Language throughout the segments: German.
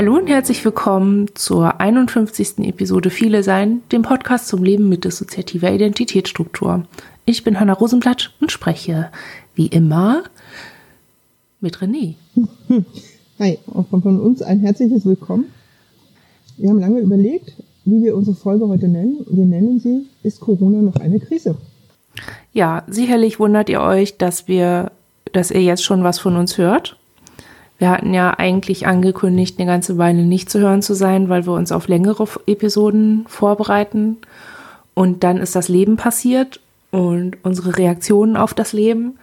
Hallo und herzlich willkommen zur 51. Episode Viele Sein, dem Podcast zum Leben mit dissoziativer Identitätsstruktur. Ich bin Hanna Rosenblatt und spreche, wie immer, mit René. Hi, auch von uns ein herzliches Willkommen. Wir haben lange überlegt, wie wir unsere Folge heute nennen. Wir nennen sie Ist Corona noch eine Krise? Ja, sicherlich wundert ihr euch, dass wir, dass ihr jetzt schon was von uns hört. Wir hatten ja eigentlich angekündigt, eine ganze Weile nicht zu hören zu sein, weil wir uns auf längere Episoden vorbereiten. Und dann ist das Leben passiert und unsere Reaktionen auf das Leben.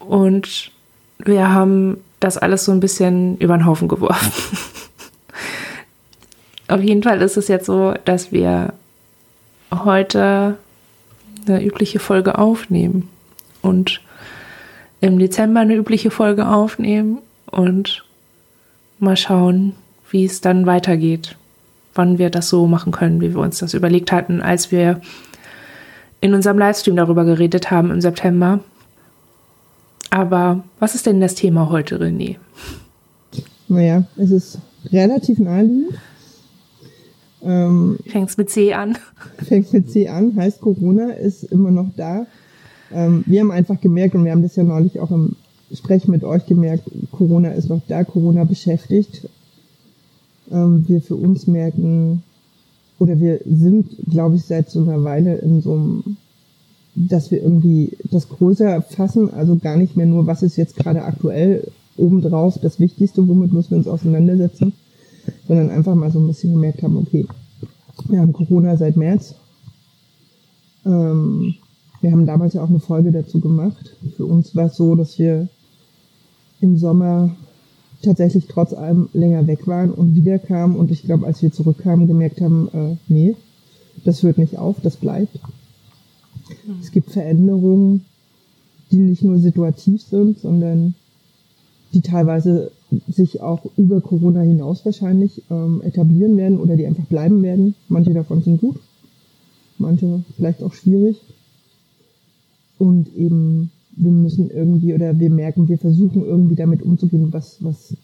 Und wir haben das alles so ein bisschen über den Haufen geworfen. auf jeden Fall ist es jetzt so, dass wir heute eine übliche Folge aufnehmen und im Dezember eine übliche Folge aufnehmen und mal schauen, wie es dann weitergeht, wann wir das so machen können, wie wir uns das überlegt hatten, als wir in unserem Livestream darüber geredet haben im September. Aber was ist denn das Thema heute, René? Naja, es ist relativ naheliegend. Ähm, Fängt mit C an. Fängt mit C an, heißt Corona ist immer noch da. Ähm, wir haben einfach gemerkt, und wir haben das ja neulich auch im spreche mit euch gemerkt, Corona ist noch da, Corona beschäftigt. Ähm, wir für uns merken, oder wir sind, glaube ich, seit so einer Weile in so einem, dass wir irgendwie das größer fassen, also gar nicht mehr nur, was ist jetzt gerade aktuell obendrauf das Wichtigste, womit müssen wir uns auseinandersetzen, sondern einfach mal so ein bisschen gemerkt haben, okay, wir haben Corona seit März. Ähm, wir haben damals ja auch eine Folge dazu gemacht. Für uns war es so, dass wir im Sommer tatsächlich trotz allem länger weg waren und wiederkamen und ich glaube, als wir zurückkamen, gemerkt haben, äh, nee, das hört nicht auf, das bleibt. Mhm. Es gibt Veränderungen, die nicht nur situativ sind, sondern die teilweise sich auch über Corona hinaus wahrscheinlich ähm, etablieren werden oder die einfach bleiben werden. Manche davon sind gut, manche vielleicht auch schwierig. Und eben wir müssen irgendwie oder wir merken, wir versuchen irgendwie damit umzugehen, was, was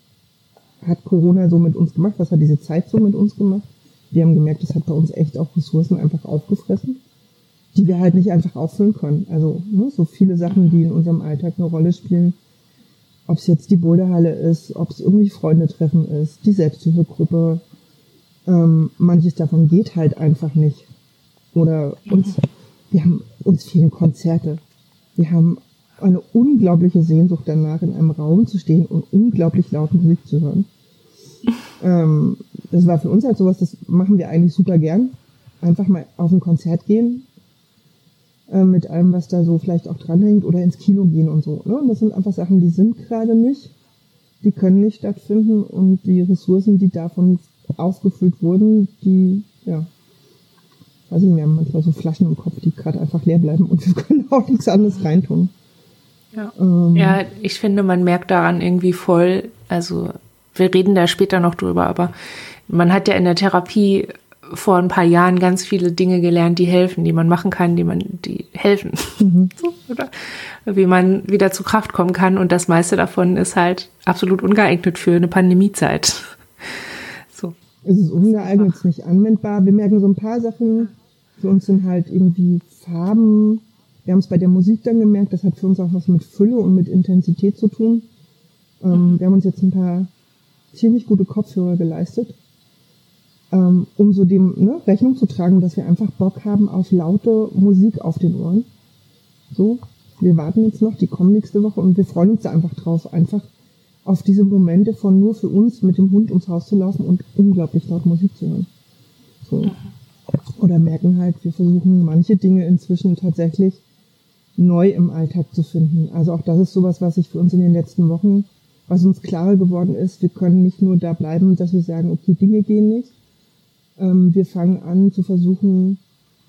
hat Corona so mit uns gemacht, was hat diese Zeit so mit uns gemacht. Wir haben gemerkt, das hat bei uns echt auch Ressourcen einfach aufgefressen, die wir halt nicht einfach auffüllen können. Also ne, so viele Sachen, die in unserem Alltag eine Rolle spielen, ob es jetzt die Boulderhalle ist, ob es irgendwie Freunde treffen ist, die Selbsthilfegruppe, ähm, manches davon geht halt einfach nicht. Oder uns, wir haben uns fehlen Konzerte. Wir haben eine unglaubliche Sehnsucht danach, in einem Raum zu stehen und unglaublich laut Musik zu hören. ähm, das war für uns halt sowas, das machen wir eigentlich super gern. Einfach mal auf ein Konzert gehen, äh, mit allem, was da so vielleicht auch dranhängt, oder ins Kino gehen und so. Ne? Und das sind einfach Sachen, die sind gerade nicht, die können nicht stattfinden und die Ressourcen, die davon aufgefüllt wurden, die, ja, weiß ich nicht, wir haben manchmal so Flaschen im Kopf, die gerade einfach leer bleiben und wir können auch nichts anderes reintun. Ja. Ähm, ja, ich finde, man merkt daran irgendwie voll, also wir reden da später noch drüber, aber man hat ja in der Therapie vor ein paar Jahren ganz viele Dinge gelernt, die helfen, die man machen kann, die man, die helfen. Mhm. So, oder wie man wieder zu Kraft kommen kann. Und das meiste davon ist halt absolut ungeeignet für eine Pandemiezeit. So. Es ist ungeeignet, es ist nicht anwendbar. Wir merken so ein paar Sachen. Für uns sind halt irgendwie Farben wir haben es bei der Musik dann gemerkt, das hat für uns auch was mit Fülle und mit Intensität zu tun. Ähm, wir haben uns jetzt ein paar ziemlich gute Kopfhörer geleistet, ähm, um so dem ne, Rechnung zu tragen, dass wir einfach Bock haben auf laute Musik auf den Ohren. So, wir warten jetzt noch, die kommen nächste Woche und wir freuen uns da einfach drauf, einfach auf diese Momente von nur für uns mit dem Hund ums Haus zu laufen und unglaublich laut Musik zu hören. So. Oder merken halt, wir versuchen manche Dinge inzwischen tatsächlich neu im Alltag zu finden. Also auch das ist sowas, was sich für uns in den letzten Wochen, was uns klarer geworden ist, wir können nicht nur da bleiben, dass wir sagen, okay, Dinge gehen nicht. Ähm, wir fangen an zu versuchen,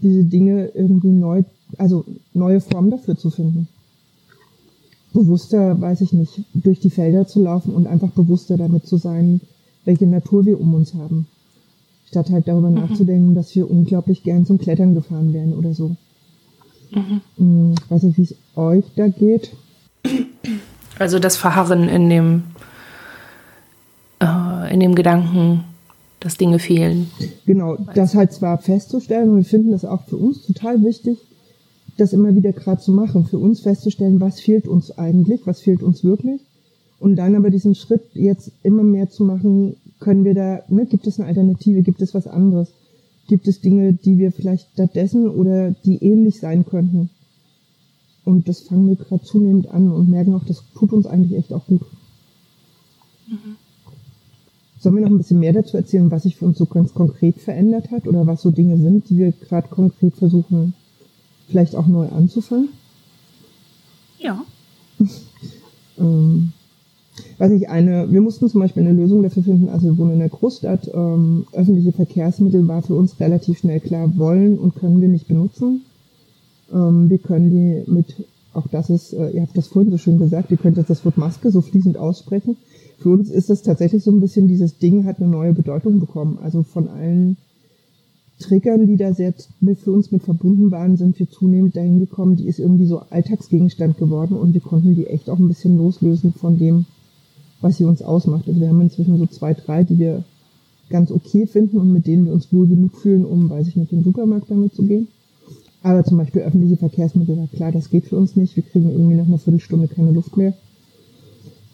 diese Dinge irgendwie neu, also neue Formen dafür zu finden. Bewusster, weiß ich nicht, durch die Felder zu laufen und einfach bewusster damit zu sein, welche Natur wir um uns haben. Statt halt darüber mhm. nachzudenken, dass wir unglaublich gern zum Klettern gefahren wären oder so. Mhm. Ich weiß nicht, wie es euch da geht. Also das Verharren in dem, äh, in dem Gedanken, dass Dinge fehlen. Genau, das halt zwar festzustellen und wir finden das auch für uns total wichtig, das immer wieder gerade zu machen, für uns festzustellen, was fehlt uns eigentlich, was fehlt uns wirklich. Und dann aber diesen Schritt jetzt immer mehr zu machen, können wir da, ne, gibt es eine Alternative, gibt es was anderes? Gibt es Dinge, die wir vielleicht stattdessen oder die ähnlich sein könnten? Und das fangen wir gerade zunehmend an und merken auch, das tut uns eigentlich echt auch gut. Mhm. Sollen wir noch ein bisschen mehr dazu erzählen, was sich für uns so ganz konkret verändert hat oder was so Dinge sind, die wir gerade konkret versuchen, vielleicht auch neu anzufangen? Ja. ähm, weiß ich, eine, wir mussten zum Beispiel eine Lösung dafür finden, also wir wohnen in der Großstadt, ähm, öffentliche Verkehrsmittel war für uns relativ schnell klar, wollen und können wir nicht benutzen. Ähm, wir können die mit, auch das ist, äh, ihr habt das vorhin so schön gesagt, ihr könnt jetzt das Wort Maske so fließend aussprechen. Für uns ist das tatsächlich so ein bisschen, dieses Ding hat eine neue Bedeutung bekommen. Also von allen Triggern, die da sehr mit, für uns mit verbunden waren, sind wir zunehmend dahin gekommen, die ist irgendwie so Alltagsgegenstand geworden und wir konnten die echt auch ein bisschen loslösen von dem, was sie uns ausmacht. Also wir haben inzwischen so zwei, drei, die wir ganz okay finden und mit denen wir uns wohl genug fühlen, um, weiß ich nicht, den Supermarkt damit zu gehen. Aber zum Beispiel öffentliche Verkehrsmittel, na klar, das geht für uns nicht. Wir kriegen irgendwie nach einer Viertelstunde keine Luft mehr.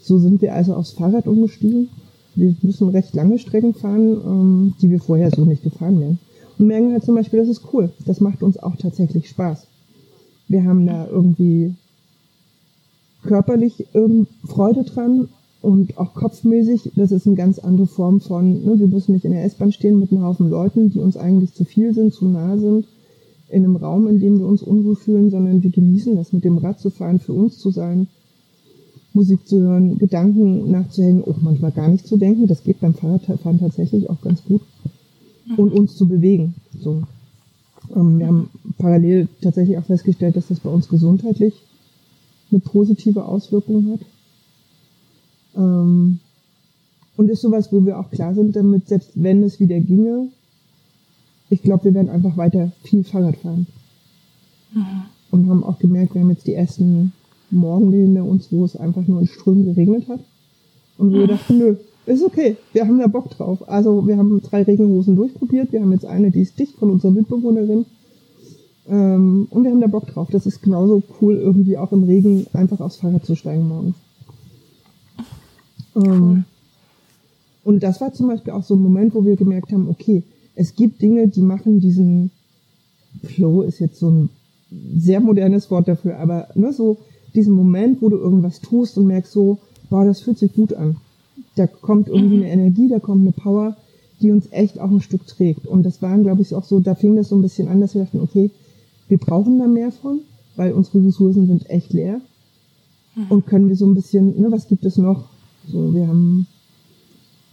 So sind wir also aufs Fahrrad umgestiegen. Wir müssen recht lange Strecken fahren, ähm, die wir vorher so nicht gefahren wären. Und merken halt zum Beispiel, das ist cool. Das macht uns auch tatsächlich Spaß. Wir haben da irgendwie körperlich ähm, Freude dran und auch kopfmäßig. Das ist eine ganz andere Form von, ne, wir müssen nicht in der S-Bahn stehen mit einem Haufen Leuten, die uns eigentlich zu viel sind, zu nah sind in einem Raum, in dem wir uns unwohl fühlen, sondern wir genießen das, mit dem Rad zu fahren, für uns zu sein, Musik zu hören, Gedanken nachzuhängen, auch manchmal gar nicht zu denken. Das geht beim Fahrradfahren tatsächlich auch ganz gut. Und uns zu bewegen. So. Ähm, wir haben parallel tatsächlich auch festgestellt, dass das bei uns gesundheitlich eine positive Auswirkung hat. Ähm, und ist sowas, wo wir auch klar sind damit, selbst wenn es wieder ginge, ich glaube, wir werden einfach weiter viel Fahrrad fahren. Mhm. Und haben auch gemerkt, wir haben jetzt die ersten Morgen hinter uns, wo es einfach nur in Strömen geregnet hat. Und wir mhm. dachten, nö, ist okay, wir haben da Bock drauf. Also wir haben drei Regenhosen durchprobiert. Wir haben jetzt eine, die ist dicht von unserer Mitbewohnerin. Ähm, und wir haben da Bock drauf. Das ist genauso cool, irgendwie auch im Regen einfach aufs Fahrrad zu steigen morgens. Cool. Und das war zum Beispiel auch so ein Moment, wo wir gemerkt haben, okay, es gibt Dinge, die machen diesen Flow ist jetzt so ein sehr modernes Wort dafür, aber ne, so diesen Moment, wo du irgendwas tust und merkst so, boah, das fühlt sich gut an. Da kommt irgendwie eine Energie, da kommt eine Power, die uns echt auch ein Stück trägt. Und das waren, glaube ich, auch so, da fing das so ein bisschen an, dass wir dachten, okay, wir brauchen da mehr von, weil unsere Ressourcen sind echt leer. Mhm. Und können wir so ein bisschen, ne, was gibt es noch? So, wir haben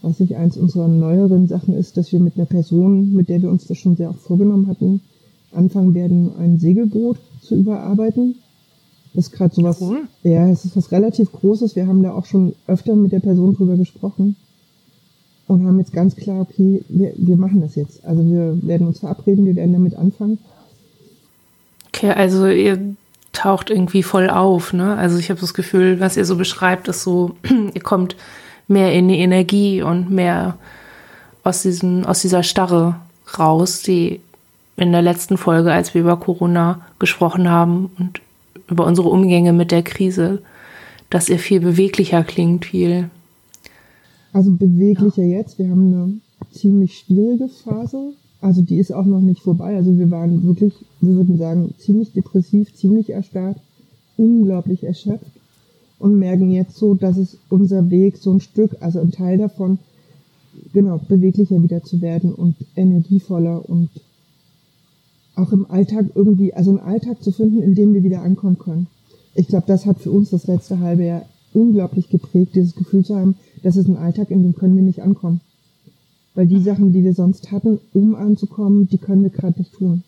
weiß ich, eins unserer neueren Sachen ist, dass wir mit einer Person, mit der wir uns das schon sehr oft vorgenommen hatten, anfangen werden, ein Segelboot zu überarbeiten. Das ist gerade sowas, cool. ja, es ist was relativ Großes. Wir haben da auch schon öfter mit der Person drüber gesprochen und haben jetzt ganz klar, okay, wir, wir machen das jetzt. Also wir werden uns verabreden, wir werden damit anfangen. Okay, also ihr taucht irgendwie voll auf, ne? Also ich habe das Gefühl, was ihr so beschreibt, ist so, ihr kommt mehr in die Energie und mehr aus, diesem, aus dieser Starre raus, die in der letzten Folge, als wir über Corona gesprochen haben und über unsere Umgänge mit der Krise, dass ihr viel beweglicher klingt, viel. Also beweglicher ja. jetzt. Wir haben eine ziemlich schwierige Phase. Also die ist auch noch nicht vorbei. Also wir waren wirklich, wir würden sagen, ziemlich depressiv, ziemlich erstarrt, unglaublich erschöpft und merken jetzt so, dass es unser Weg so ein Stück, also ein Teil davon, genau, beweglicher wieder zu werden und energievoller und auch im Alltag irgendwie, also einen Alltag zu finden, in dem wir wieder ankommen können. Ich glaube, das hat für uns das letzte halbe Jahr unglaublich geprägt, dieses Gefühl zu haben, das ist ein Alltag, in dem können wir nicht ankommen. Weil die Sachen, die wir sonst hatten, um anzukommen, die können wir gerade nicht tun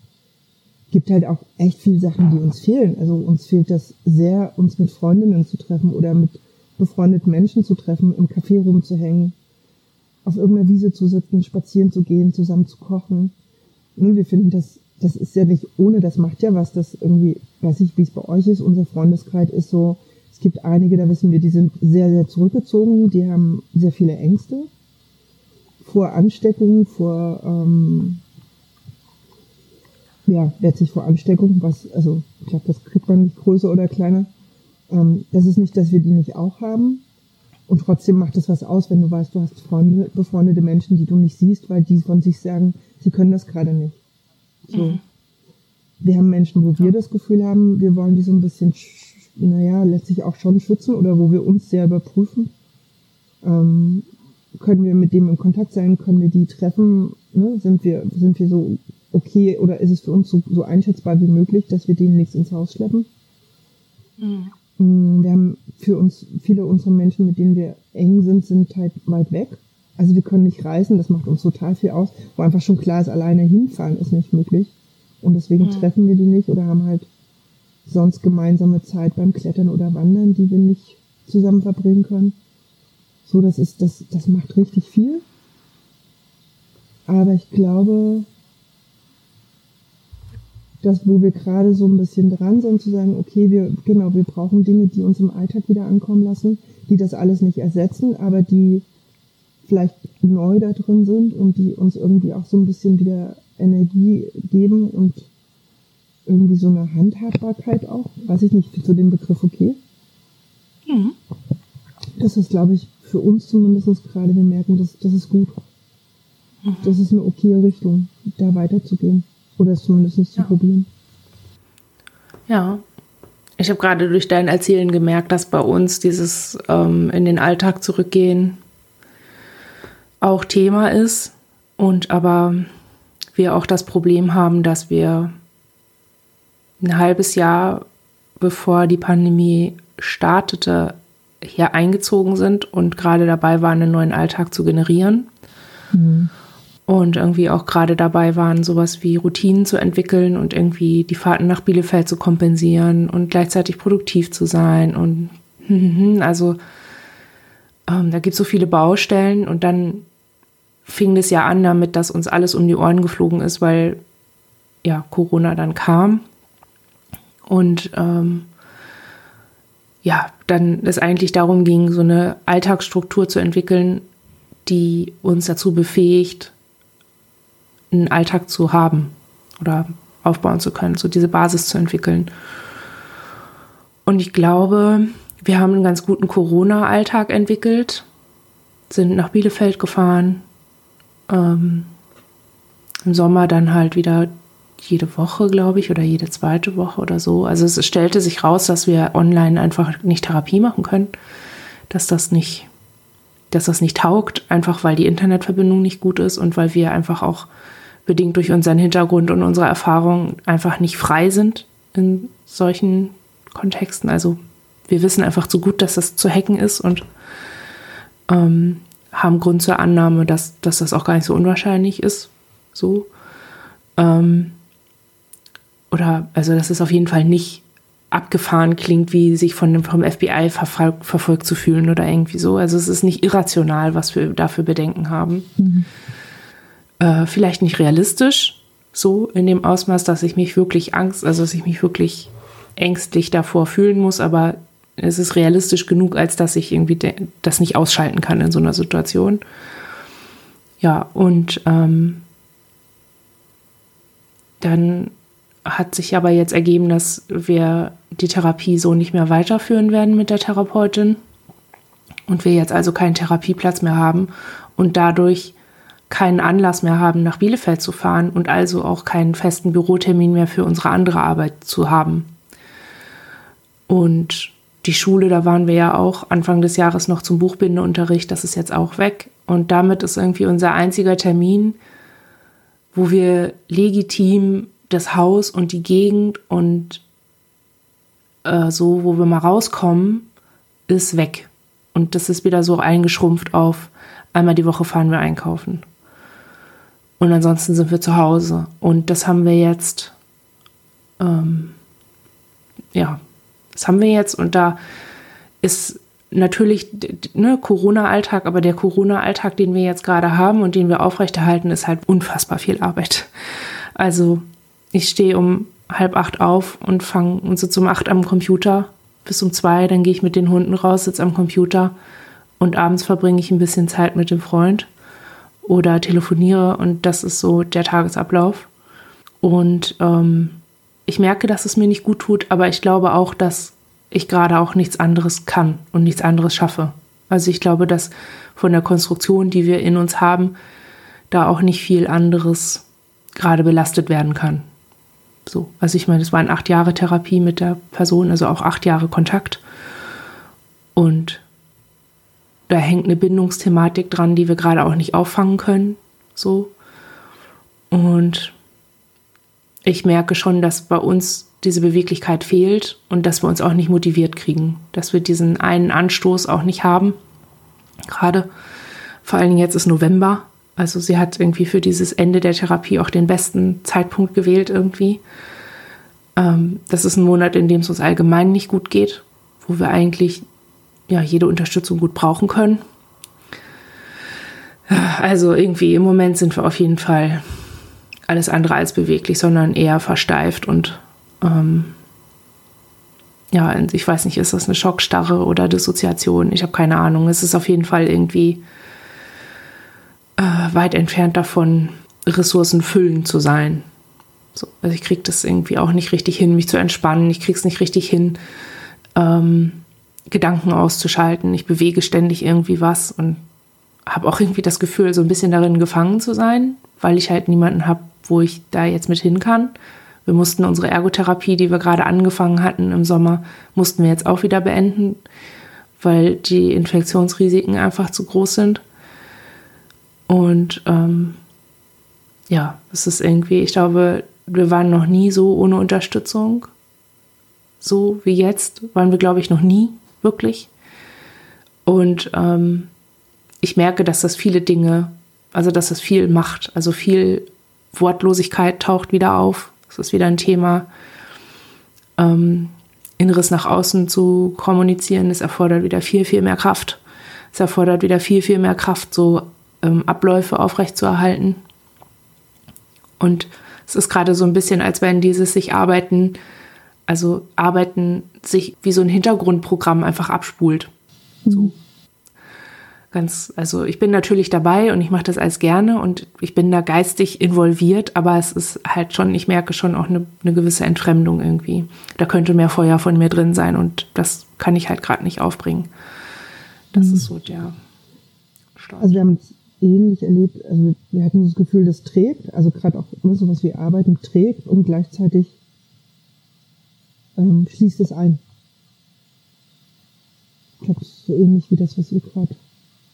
gibt halt auch echt viele Sachen, die uns fehlen. Also uns fehlt das sehr, uns mit Freundinnen zu treffen oder mit befreundeten Menschen zu treffen, im Café rumzuhängen, auf irgendeiner Wiese zu sitzen, spazieren zu gehen, zusammen zu kochen. Und wir finden das, das ist ja nicht ohne, das macht ja was, das irgendwie, weiß ich, wie es bei euch ist, unser Freundeskreis ist so, es gibt einige, da wissen wir, die sind sehr, sehr zurückgezogen, die haben sehr viele Ängste. Vor Ansteckung, vor ähm, ja, letztlich vor Ansteckung, was, also ich glaube, das kriegt man nicht größer oder kleiner. Ähm, das ist nicht, dass wir die nicht auch haben. Und trotzdem macht es was aus, wenn du weißt, du hast Freunde, befreundete Menschen, die du nicht siehst, weil die von sich sagen, sie können das gerade nicht. So. Mhm. Wir haben Menschen, wo wir das Gefühl haben, wir wollen die so ein bisschen, naja, letztlich auch schon schützen oder wo wir uns sehr überprüfen. Ähm, können wir mit dem in Kontakt sein? Können wir die treffen? Ne? Sind wir, sind wir so okay oder ist es für uns so, so einschätzbar wie möglich, dass wir denen nichts ins Haus schleppen? Mhm. Mm, wir haben für uns, viele unserer Menschen, mit denen wir eng sind, sind halt weit weg. Also wir können nicht reisen, das macht uns total viel aus, wo einfach schon klar ist, alleine hinfahren ist nicht möglich. Und deswegen mhm. treffen wir die nicht oder haben halt sonst gemeinsame Zeit beim Klettern oder Wandern, die wir nicht zusammen verbringen können. So, das ist, das, das macht richtig viel. Aber ich glaube, das, wo wir gerade so ein bisschen dran sind, zu sagen, okay, wir, genau, wir brauchen Dinge, die uns im Alltag wieder ankommen lassen, die das alles nicht ersetzen, aber die vielleicht neu da drin sind und die uns irgendwie auch so ein bisschen wieder Energie geben und irgendwie so eine Handhabbarkeit auch. Weiß ich nicht, zu dem Begriff okay? Mhm. Das ist, glaube ich, für uns zumindest gerade, wir merken, das, das ist gut. Mhm. Das ist eine okay Richtung, da weiterzugehen. Oder es zumindest ja. zu probieren. Ja. Ich habe gerade durch dein Erzählen gemerkt, dass bei uns dieses ähm, in den Alltag zurückgehen auch Thema ist und aber wir auch das Problem haben, dass wir ein halbes Jahr bevor die Pandemie startete, hier eingezogen sind und gerade dabei waren, einen neuen Alltag zu generieren. Mhm und irgendwie auch gerade dabei waren, sowas wie Routinen zu entwickeln und irgendwie die Fahrten nach Bielefeld zu kompensieren und gleichzeitig produktiv zu sein. Und also ähm, da gibt es so viele Baustellen und dann fing es ja an damit, dass uns alles um die Ohren geflogen ist, weil ja Corona dann kam. Und ähm, ja, dann es eigentlich darum ging, so eine Alltagsstruktur zu entwickeln, die uns dazu befähigt, einen Alltag zu haben oder aufbauen zu können, so diese Basis zu entwickeln. Und ich glaube, wir haben einen ganz guten Corona-Alltag entwickelt, sind nach Bielefeld gefahren, ähm, im Sommer dann halt wieder jede Woche, glaube ich, oder jede zweite Woche oder so. Also es stellte sich raus, dass wir online einfach nicht Therapie machen können, dass das nicht, dass das nicht taugt, einfach weil die Internetverbindung nicht gut ist und weil wir einfach auch bedingt durch unseren Hintergrund und unsere Erfahrung einfach nicht frei sind in solchen Kontexten. Also wir wissen einfach zu gut, dass das zu hacken ist und ähm, haben Grund zur Annahme, dass, dass das auch gar nicht so unwahrscheinlich ist. So. Ähm, oder also dass es auf jeden Fall nicht abgefahren klingt, wie sich von dem, vom FBI verfolgt, verfolgt zu fühlen oder irgendwie so. Also es ist nicht irrational, was wir dafür Bedenken haben. Mhm äh, vielleicht nicht realistisch, so in dem Ausmaß, dass ich mich wirklich Angst, also dass ich mich wirklich ängstlich davor fühlen muss, aber es ist realistisch genug, als dass ich irgendwie das nicht ausschalten kann in so einer Situation. Ja, und ähm, dann hat sich aber jetzt ergeben, dass wir die Therapie so nicht mehr weiterführen werden mit der Therapeutin und wir jetzt also keinen Therapieplatz mehr haben und dadurch keinen Anlass mehr haben, nach Bielefeld zu fahren und also auch keinen festen Bürotermin mehr für unsere andere Arbeit zu haben. Und die Schule, da waren wir ja auch Anfang des Jahres noch zum Buchbindeunterricht, das ist jetzt auch weg. Und damit ist irgendwie unser einziger Termin, wo wir legitim das Haus und die Gegend und äh, so, wo wir mal rauskommen, ist weg. Und das ist wieder so eingeschrumpft auf einmal die Woche fahren wir einkaufen. Und ansonsten sind wir zu Hause. Und das haben wir jetzt, ähm, ja, das haben wir jetzt. Und da ist natürlich ne, Corona-Alltag, aber der Corona-Alltag, den wir jetzt gerade haben und den wir aufrechterhalten, ist halt unfassbar viel Arbeit. Also ich stehe um halb acht auf und fange und sitze um acht am Computer bis um zwei, dann gehe ich mit den Hunden raus, sitze am Computer und abends verbringe ich ein bisschen Zeit mit dem Freund oder telefoniere und das ist so der Tagesablauf. Und ähm, ich merke, dass es mir nicht gut tut, aber ich glaube auch, dass ich gerade auch nichts anderes kann und nichts anderes schaffe. Also ich glaube, dass von der Konstruktion, die wir in uns haben, da auch nicht viel anderes gerade belastet werden kann. So, also ich meine, es waren acht Jahre Therapie mit der Person, also auch acht Jahre Kontakt. Und da hängt eine Bindungsthematik dran, die wir gerade auch nicht auffangen können. So. Und ich merke schon, dass bei uns diese Beweglichkeit fehlt und dass wir uns auch nicht motiviert kriegen, dass wir diesen einen Anstoß auch nicht haben. Gerade vor allen Dingen jetzt ist November. Also sie hat irgendwie für dieses Ende der Therapie auch den besten Zeitpunkt gewählt irgendwie. Ähm, das ist ein Monat, in dem es uns allgemein nicht gut geht, wo wir eigentlich ja jede Unterstützung gut brauchen können. Also irgendwie im Moment sind wir auf jeden Fall alles andere als beweglich, sondern eher versteift und ähm, ja, ich weiß nicht, ist das eine Schockstarre oder Dissoziation? Ich habe keine Ahnung. Es ist auf jeden Fall irgendwie weit entfernt davon, Ressourcen füllen zu sein. So, also ich kriege das irgendwie auch nicht richtig hin, mich zu entspannen. Ich kriege es nicht richtig hin, ähm, Gedanken auszuschalten. Ich bewege ständig irgendwie was und habe auch irgendwie das Gefühl, so ein bisschen darin gefangen zu sein, weil ich halt niemanden habe, wo ich da jetzt mit hin kann. Wir mussten unsere Ergotherapie, die wir gerade angefangen hatten im Sommer, mussten wir jetzt auch wieder beenden, weil die Infektionsrisiken einfach zu groß sind. Und ähm, ja, es ist irgendwie, ich glaube, wir waren noch nie so ohne Unterstützung. So wie jetzt waren wir, glaube ich, noch nie wirklich. Und ähm, ich merke, dass das viele Dinge, also dass das viel macht, also viel Wortlosigkeit taucht wieder auf. Das ist wieder ein Thema. Ähm, Inneres nach außen zu kommunizieren, das erfordert wieder viel, viel mehr Kraft. Es erfordert wieder viel, viel mehr Kraft, so ähm, Abläufe aufrechtzuerhalten. Und es ist gerade so ein bisschen, als wenn dieses sich arbeiten, also arbeiten sich wie so ein Hintergrundprogramm einfach abspult. So. Mhm ganz, also ich bin natürlich dabei und ich mache das alles gerne und ich bin da geistig involviert, aber es ist halt schon, ich merke schon auch eine, eine gewisse Entfremdung irgendwie. Da könnte mehr Feuer von mir drin sein und das kann ich halt gerade nicht aufbringen. Das mhm. ist so der Start. Also wir haben ähnlich erlebt, also wir hatten das Gefühl, das trägt, also gerade auch immer so was wie Arbeiten trägt und gleichzeitig ähm, schließt es ein. Ich glaube, so ähnlich wie das, was ihr gerade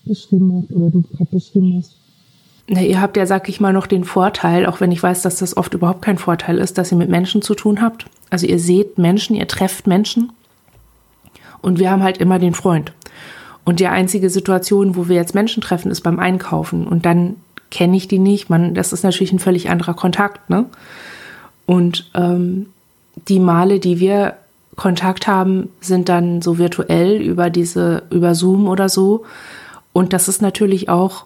beschrieben habt oder du gerade beschrieben hast. Na, ihr habt ja, sag ich mal, noch den Vorteil, auch wenn ich weiß, dass das oft überhaupt kein Vorteil ist, dass ihr mit Menschen zu tun habt. Also ihr seht Menschen, ihr trefft Menschen. Und wir haben halt immer den Freund. Und die einzige Situation, wo wir jetzt Menschen treffen, ist beim Einkaufen. Und dann kenne ich die nicht. Man, das ist natürlich ein völlig anderer Kontakt, ne? Und ähm, die Male, die wir Kontakt haben, sind dann so virtuell über diese, über Zoom oder so. Und das ist natürlich auch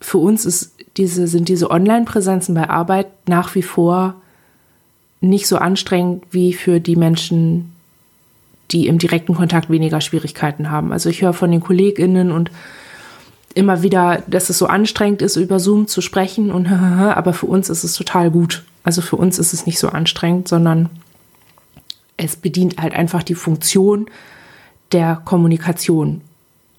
für uns ist diese, sind diese Online-Präsenzen bei Arbeit nach wie vor nicht so anstrengend wie für die Menschen, die im direkten Kontakt weniger Schwierigkeiten haben. Also ich höre von den KollegInnen und immer wieder, dass es so anstrengend ist, über Zoom zu sprechen und aber für uns ist es total gut. Also für uns ist es nicht so anstrengend, sondern es bedient halt einfach die Funktion der Kommunikation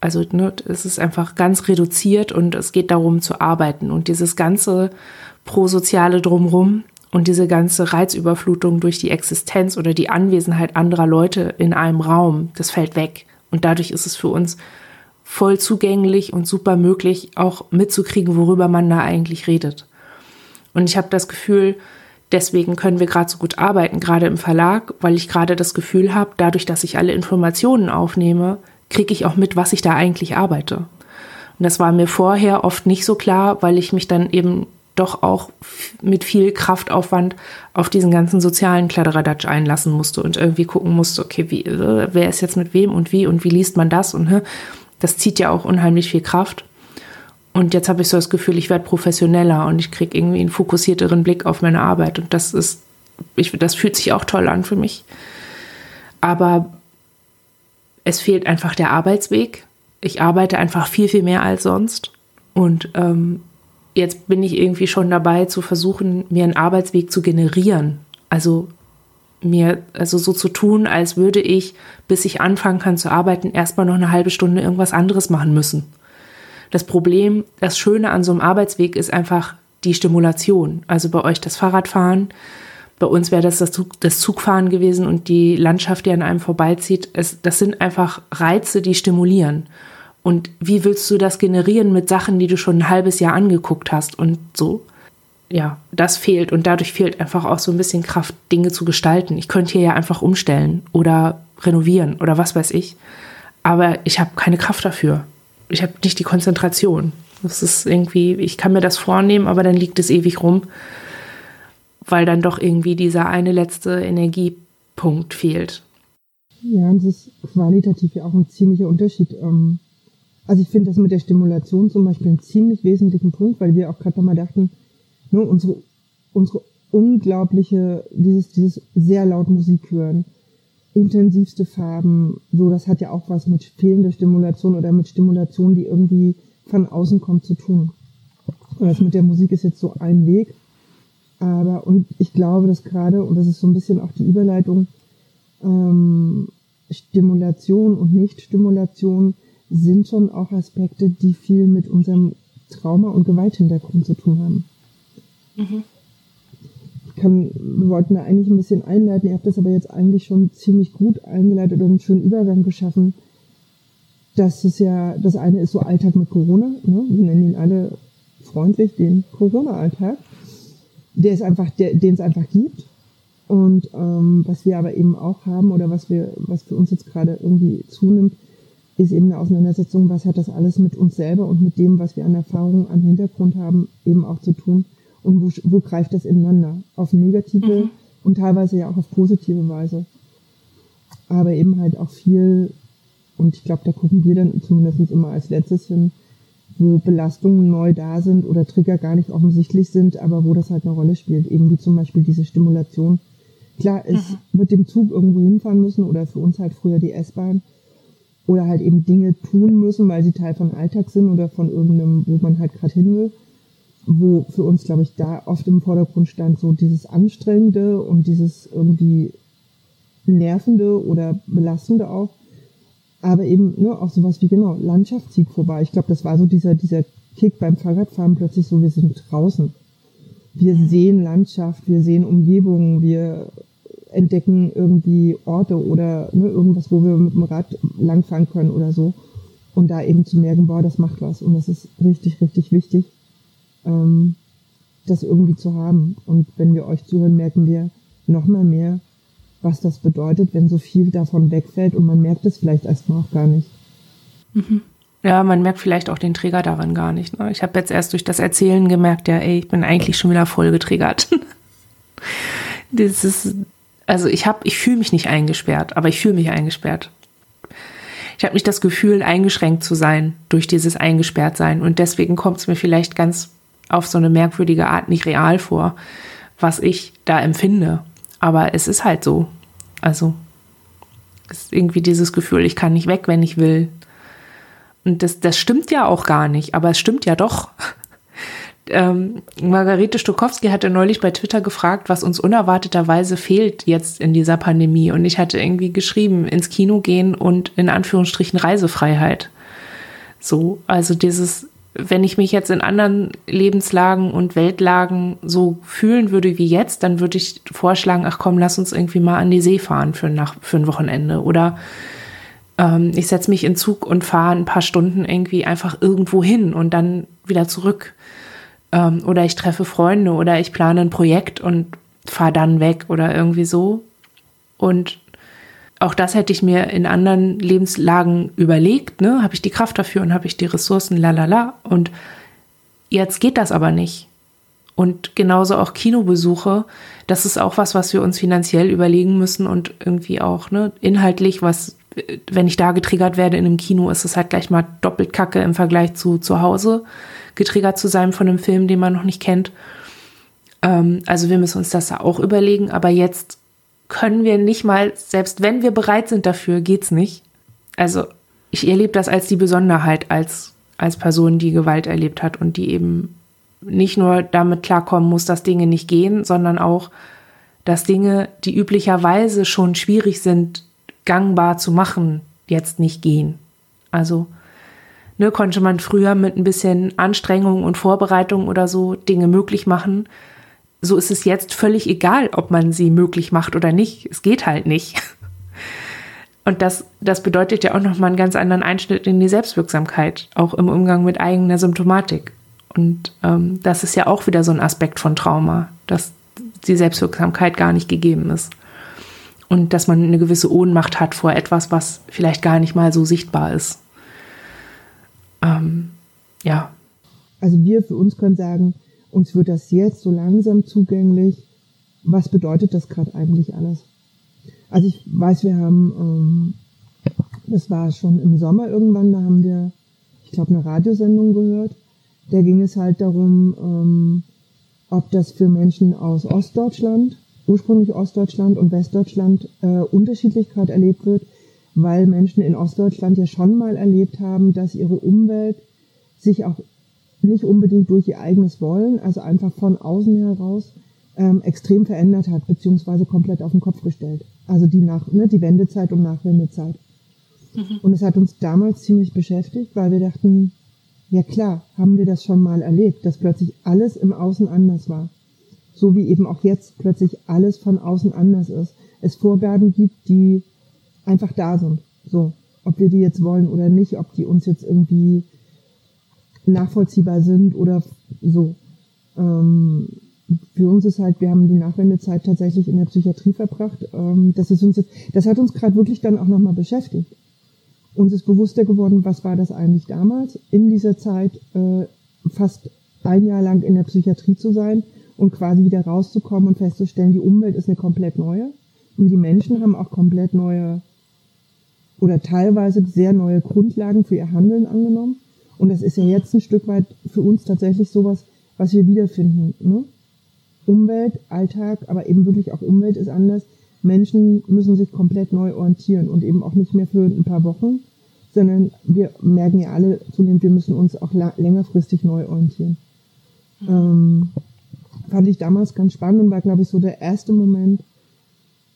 also ne, es ist einfach ganz reduziert und es geht darum zu arbeiten. Und dieses ganze prosoziale Drumrum und diese ganze Reizüberflutung durch die Existenz oder die Anwesenheit anderer Leute in einem Raum, das fällt weg. Und dadurch ist es für uns voll zugänglich und super möglich, auch mitzukriegen, worüber man da eigentlich redet. Und ich habe das Gefühl, deswegen können wir gerade so gut arbeiten, gerade im Verlag, weil ich gerade das Gefühl habe, dadurch, dass ich alle Informationen aufnehme, kriege ich auch mit, was ich da eigentlich arbeite. Und das war mir vorher oft nicht so klar, weil ich mich dann eben doch auch mit viel Kraftaufwand auf diesen ganzen sozialen Kladderadatsch einlassen musste und irgendwie gucken musste, okay, wie, äh, wer ist jetzt mit wem und wie und wie liest man das und das zieht ja auch unheimlich viel Kraft. Und jetzt habe ich so das Gefühl, ich werde professioneller und ich kriege irgendwie einen fokussierteren Blick auf meine Arbeit und das ist, ich, das fühlt sich auch toll an für mich. Aber es fehlt einfach der Arbeitsweg. Ich arbeite einfach viel, viel mehr als sonst. Und ähm, jetzt bin ich irgendwie schon dabei zu versuchen, mir einen Arbeitsweg zu generieren. Also mir also so zu tun, als würde ich, bis ich anfangen kann zu arbeiten, erstmal noch eine halbe Stunde irgendwas anderes machen müssen. Das Problem, das Schöne an so einem Arbeitsweg ist einfach die Stimulation. Also bei euch das Fahrradfahren, bei uns wäre das das, Zug, das Zugfahren gewesen und die Landschaft, die an einem vorbeizieht. Es, das sind einfach Reize, die stimulieren. Und wie willst du das generieren mit Sachen, die du schon ein halbes Jahr angeguckt hast und so? Ja, das fehlt und dadurch fehlt einfach auch so ein bisschen Kraft, Dinge zu gestalten. Ich könnte hier ja einfach umstellen oder renovieren oder was weiß ich. Aber ich habe keine Kraft dafür. Ich habe nicht die Konzentration. Das ist irgendwie, ich kann mir das vornehmen, aber dann liegt es ewig rum, weil dann doch irgendwie dieser eine letzte Energiepunkt fehlt. Ja, es ist qualitativ ja auch ein ziemlicher Unterschied. Ähm, also ich finde das mit der Stimulation zum Beispiel einen ziemlich wesentlichen Punkt, weil wir auch gerade nochmal dachten, ne, unsere, unsere unglaubliche, dieses, dieses sehr laut Musik hören, intensivste Farben, so, das hat ja auch was mit fehlender Stimulation oder mit Stimulation, die irgendwie von außen kommt, zu tun. Und das mit der Musik ist jetzt so ein Weg. Aber, und ich glaube, dass gerade, und das ist so ein bisschen auch die Überleitung, ähm, Stimulation und Nicht-Stimulation sind schon auch Aspekte, die viel mit unserem Trauma- und Gewalthintergrund zu tun haben. Mhm. Ich kann, wir wollten da eigentlich ein bisschen einleiten, ihr habt das aber jetzt eigentlich schon ziemlich gut eingeleitet und einen schönen Übergang geschaffen. Das ist ja, das eine ist so Alltag mit Corona, ne? wir nennen ihn alle freundlich den Corona-Alltag, der ist einfach, der, den es einfach gibt. Und ähm, was wir aber eben auch haben oder was wir, was für uns jetzt gerade irgendwie zunimmt, ist eben eine Auseinandersetzung, was hat das alles mit uns selber und mit dem, was wir an Erfahrungen, an Hintergrund haben, eben auch zu tun und wo, wo greift das ineinander? Auf negative mhm. und teilweise ja auch auf positive Weise. Aber eben halt auch viel, und ich glaube, da gucken wir dann zumindest immer als letztes hin, wo Belastungen neu da sind oder Trigger gar nicht offensichtlich sind, aber wo das halt eine Rolle spielt, eben wie zum Beispiel diese Stimulation. Klar, es mhm. mit dem Zug irgendwo hinfahren müssen oder für uns halt früher die S-Bahn oder halt eben Dinge tun müssen, weil sie Teil von Alltag sind oder von irgendeinem, wo man halt gerade hin will. Wo für uns, glaube ich, da oft im Vordergrund stand, so dieses Anstrengende und dieses irgendwie Nervende oder Belastende auch. Aber eben ne, auch sowas wie, genau, Landschaft zieht vorbei. Ich glaube, das war so dieser, dieser Kick beim Fahrradfahren plötzlich so, wir sind draußen. Wir sehen Landschaft, wir sehen Umgebungen, wir entdecken irgendwie Orte oder ne, irgendwas, wo wir mit dem Rad langfahren können oder so. Und da eben zu merken, boah, das macht was. Und das ist richtig, richtig wichtig, ähm, das irgendwie zu haben. Und wenn wir euch zuhören, merken wir noch mal mehr, was das bedeutet, wenn so viel davon wegfällt und man merkt es vielleicht erstmal auch gar nicht. Mhm. Ja, man merkt vielleicht auch den Träger daran gar nicht. Ne? Ich habe jetzt erst durch das Erzählen gemerkt, ja, ey, ich bin eigentlich schon wieder voll getriggert. das ist also ich habe, ich fühle mich nicht eingesperrt, aber ich fühle mich eingesperrt. Ich habe nicht das Gefühl, eingeschränkt zu sein durch dieses Eingesperrtsein. Und deswegen kommt es mir vielleicht ganz auf so eine merkwürdige Art nicht real vor, was ich da empfinde. Aber es ist halt so. Also es ist irgendwie dieses Gefühl, ich kann nicht weg, wenn ich will. Und das, das stimmt ja auch gar nicht, aber es stimmt ja doch ähm, Margarete Stokowski hatte neulich bei Twitter gefragt, was uns unerwarteterweise fehlt jetzt in dieser Pandemie. Und ich hatte irgendwie geschrieben, ins Kino gehen und in Anführungsstrichen Reisefreiheit. So, also dieses, wenn ich mich jetzt in anderen Lebenslagen und Weltlagen so fühlen würde wie jetzt, dann würde ich vorschlagen, ach komm, lass uns irgendwie mal an die See fahren für, nach, für ein Wochenende. Oder ähm, ich setze mich in Zug und fahre ein paar Stunden irgendwie einfach irgendwo hin und dann wieder zurück. Ähm, oder ich treffe Freunde oder ich plane ein Projekt und fahre dann weg oder irgendwie so. Und auch das hätte ich mir in anderen Lebenslagen überlegt, ne? Habe ich die Kraft dafür und habe ich die Ressourcen, la la la. Und jetzt geht das aber nicht. Und genauso auch Kinobesuche, das ist auch was, was wir uns finanziell überlegen müssen und irgendwie auch ne, inhaltlich, was, wenn ich da getriggert werde in einem Kino, ist es halt gleich mal doppelt kacke im Vergleich zu zu Hause getriggert zu sein von einem Film, den man noch nicht kennt. Ähm, also wir müssen uns das auch überlegen, aber jetzt können wir nicht mal, selbst wenn wir bereit sind dafür, geht's nicht. Also ich erlebe das als die Besonderheit, als, als Person, die Gewalt erlebt hat und die eben nicht nur damit klarkommen muss, dass Dinge nicht gehen, sondern auch, dass Dinge, die üblicherweise schon schwierig sind, gangbar zu machen, jetzt nicht gehen. Also ne, konnte man früher mit ein bisschen Anstrengung und Vorbereitung oder so Dinge möglich machen. So ist es jetzt völlig egal, ob man sie möglich macht oder nicht. Es geht halt nicht. Und das, das bedeutet ja auch nochmal einen ganz anderen Einschnitt in die Selbstwirksamkeit, auch im Umgang mit eigener Symptomatik. Und ähm, das ist ja auch wieder so ein Aspekt von Trauma, dass die Selbstwirksamkeit gar nicht gegeben ist. Und dass man eine gewisse Ohnmacht hat vor etwas, was vielleicht gar nicht mal so sichtbar ist. Ähm, ja. Also wir für uns können sagen, uns wird das jetzt so langsam zugänglich. Was bedeutet das gerade eigentlich alles? Also ich weiß, wir haben, ähm, das war schon im Sommer irgendwann, da haben wir, ich glaube, eine Radiosendung gehört. Da ging es halt darum, ähm, ob das für Menschen aus Ostdeutschland, ursprünglich Ostdeutschland und Westdeutschland äh, unterschiedlich gerade erlebt wird, weil Menschen in Ostdeutschland ja schon mal erlebt haben, dass ihre Umwelt sich auch nicht unbedingt durch ihr eigenes Wollen, also einfach von außen heraus, ähm, extrem verändert hat, beziehungsweise komplett auf den Kopf gestellt. Also die, nach, ne, die Wendezeit und Nachwendezeit. Mhm. Und es hat uns damals ziemlich beschäftigt, weil wir dachten, ja klar, haben wir das schon mal erlebt, dass plötzlich alles im Außen anders war. So wie eben auch jetzt plötzlich alles von außen anders ist. Es Vorgaben gibt, die einfach da sind. So. Ob wir die jetzt wollen oder nicht, ob die uns jetzt irgendwie nachvollziehbar sind oder so. Ähm, für uns ist halt, wir haben die Nachwendezeit tatsächlich in der Psychiatrie verbracht. Ähm, das ist uns jetzt, das hat uns gerade wirklich dann auch nochmal beschäftigt. Uns ist bewusster geworden, was war das eigentlich damals, in dieser Zeit äh, fast ein Jahr lang in der Psychiatrie zu sein und quasi wieder rauszukommen und festzustellen, die Umwelt ist eine komplett neue und die Menschen haben auch komplett neue oder teilweise sehr neue Grundlagen für ihr Handeln angenommen. Und das ist ja jetzt ein Stück weit für uns tatsächlich sowas, was wir wiederfinden. Ne? Umwelt, Alltag, aber eben wirklich auch Umwelt ist anders. Menschen müssen sich komplett neu orientieren und eben auch nicht mehr für ein paar Wochen, sondern wir merken ja alle zunehmend, wir müssen uns auch längerfristig neu orientieren. Mhm. Ähm, fand ich damals ganz spannend und war, glaube ich, so der erste Moment,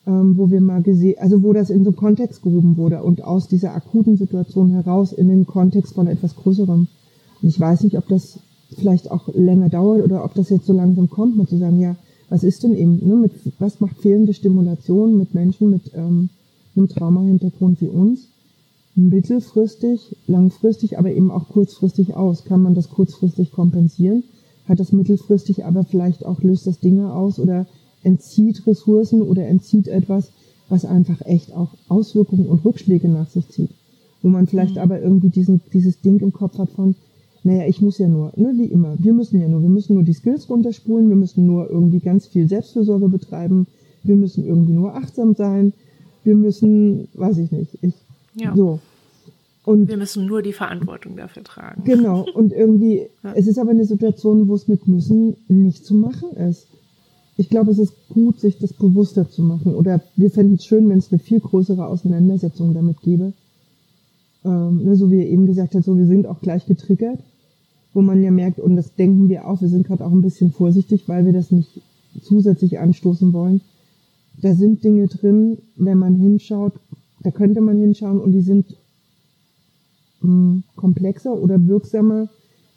ähm, wo wir mal gesehen, also wo das in so einen Kontext gehoben wurde und aus dieser akuten Situation heraus in den Kontext von etwas Größerem. Und ich weiß nicht, ob das vielleicht auch länger dauert oder ob das jetzt so langsam kommt, mal zu sagen, ja, was ist denn eben, ne, mit, was macht fehlende Stimulation mit Menschen mit ähm, einem Traumahintergrund wie uns? Mittelfristig, langfristig, aber eben auch kurzfristig aus. Kann man das kurzfristig kompensieren? Hat das mittelfristig aber vielleicht auch löst das Dinge aus oder entzieht Ressourcen oder entzieht etwas, was einfach echt auch Auswirkungen und Rückschläge nach sich zieht. Wo man vielleicht mhm. aber irgendwie diesen, dieses Ding im Kopf hat von, naja, ich muss ja nur, ne, wie immer, wir müssen ja nur, wir müssen nur die Skills runterspulen, wir müssen nur irgendwie ganz viel Selbstfürsorge betreiben, wir müssen irgendwie nur achtsam sein, wir müssen, weiß ich nicht, ich, ja. so. Und wir müssen nur die Verantwortung dafür tragen. Genau, und irgendwie, ja. es ist aber eine Situation, wo es mit müssen nicht zu machen ist. Ich glaube, es ist gut, sich das bewusster zu machen. Oder wir fänden es schön, wenn es eine viel größere Auseinandersetzung damit gäbe. Ähm, ne, so wie er eben gesagt hat, so wir sind auch gleich getriggert wo man ja merkt, und das denken wir auch, wir sind gerade auch ein bisschen vorsichtig, weil wir das nicht zusätzlich anstoßen wollen. Da sind Dinge drin, wenn man hinschaut, da könnte man hinschauen und die sind mh, hm, komplexer oder wirksamer,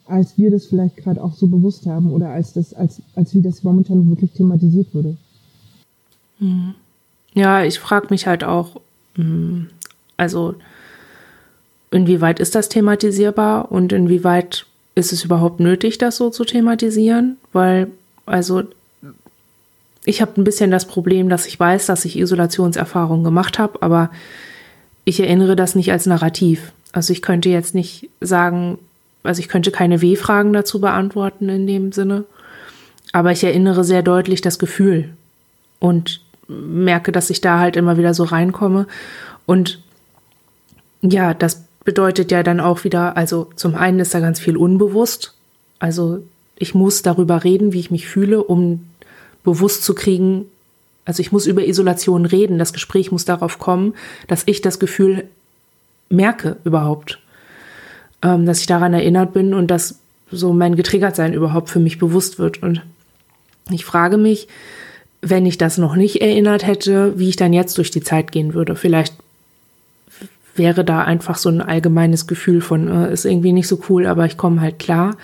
als wir das vielleicht gerade auch so bewusst haben oder als das, als, als wie das momentan wirklich thematisiert würde. Hm. Ja, ich frage mich halt auch, hm, also inwieweit ist das thematisierbar und inwieweit ist es überhaupt nötig, das so zu thematisieren? Weil, also, ich habe ein bisschen das Problem, dass ich weiß, dass ich Isolationserfahrungen gemacht habe, aber ich erinnere das nicht als Narrativ. Also ich könnte jetzt nicht sagen, also ich könnte keine W-Fragen dazu beantworten in dem Sinne, aber ich erinnere sehr deutlich das Gefühl und merke, dass ich da halt immer wieder so reinkomme. Und ja, das bedeutet ja dann auch wieder, also zum einen ist da ganz viel unbewusst. Also ich muss darüber reden, wie ich mich fühle, um bewusst zu kriegen, also ich muss über Isolation reden. Das Gespräch muss darauf kommen, dass ich das Gefühl merke überhaupt, ähm, dass ich daran erinnert bin und dass so mein Getriggertsein überhaupt für mich bewusst wird. Und ich frage mich, wenn ich das noch nicht erinnert hätte, wie ich dann jetzt durch die Zeit gehen würde. Vielleicht wäre da einfach so ein allgemeines Gefühl von, äh, ist irgendwie nicht so cool, aber ich komme halt klar.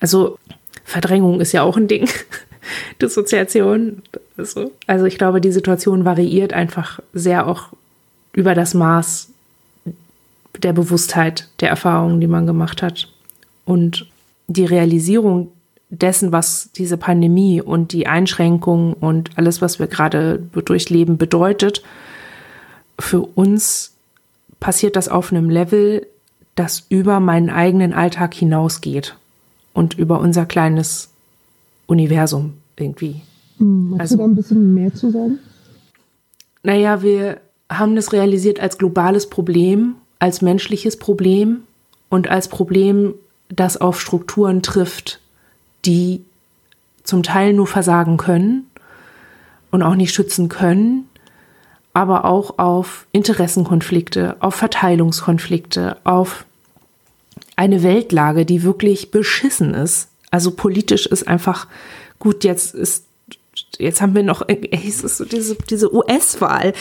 Also Verdrängung ist ja auch ein Ding. Dissoziation. Also, also ich glaube, die Situation variiert einfach sehr auch über das Maß der Bewusstheit der Erfahrungen, die man gemacht hat. Und die Realisierung dessen, was diese Pandemie und die Einschränkungen und alles, was wir gerade durchleben, bedeutet, für uns passiert das auf einem Level, das über meinen eigenen Alltag hinausgeht und über unser kleines Universum irgendwie. Hm, also, du da ein bisschen mehr zu sagen? Naja, wir haben das realisiert als globales Problem, als menschliches Problem und als Problem, das auf Strukturen trifft, die zum Teil nur versagen können und auch nicht schützen können, aber auch auf Interessenkonflikte, auf Verteilungskonflikte, auf eine Weltlage, die wirklich beschissen ist. Also politisch ist einfach gut, jetzt ist, jetzt haben wir noch, es ist so diese, diese US-Wahl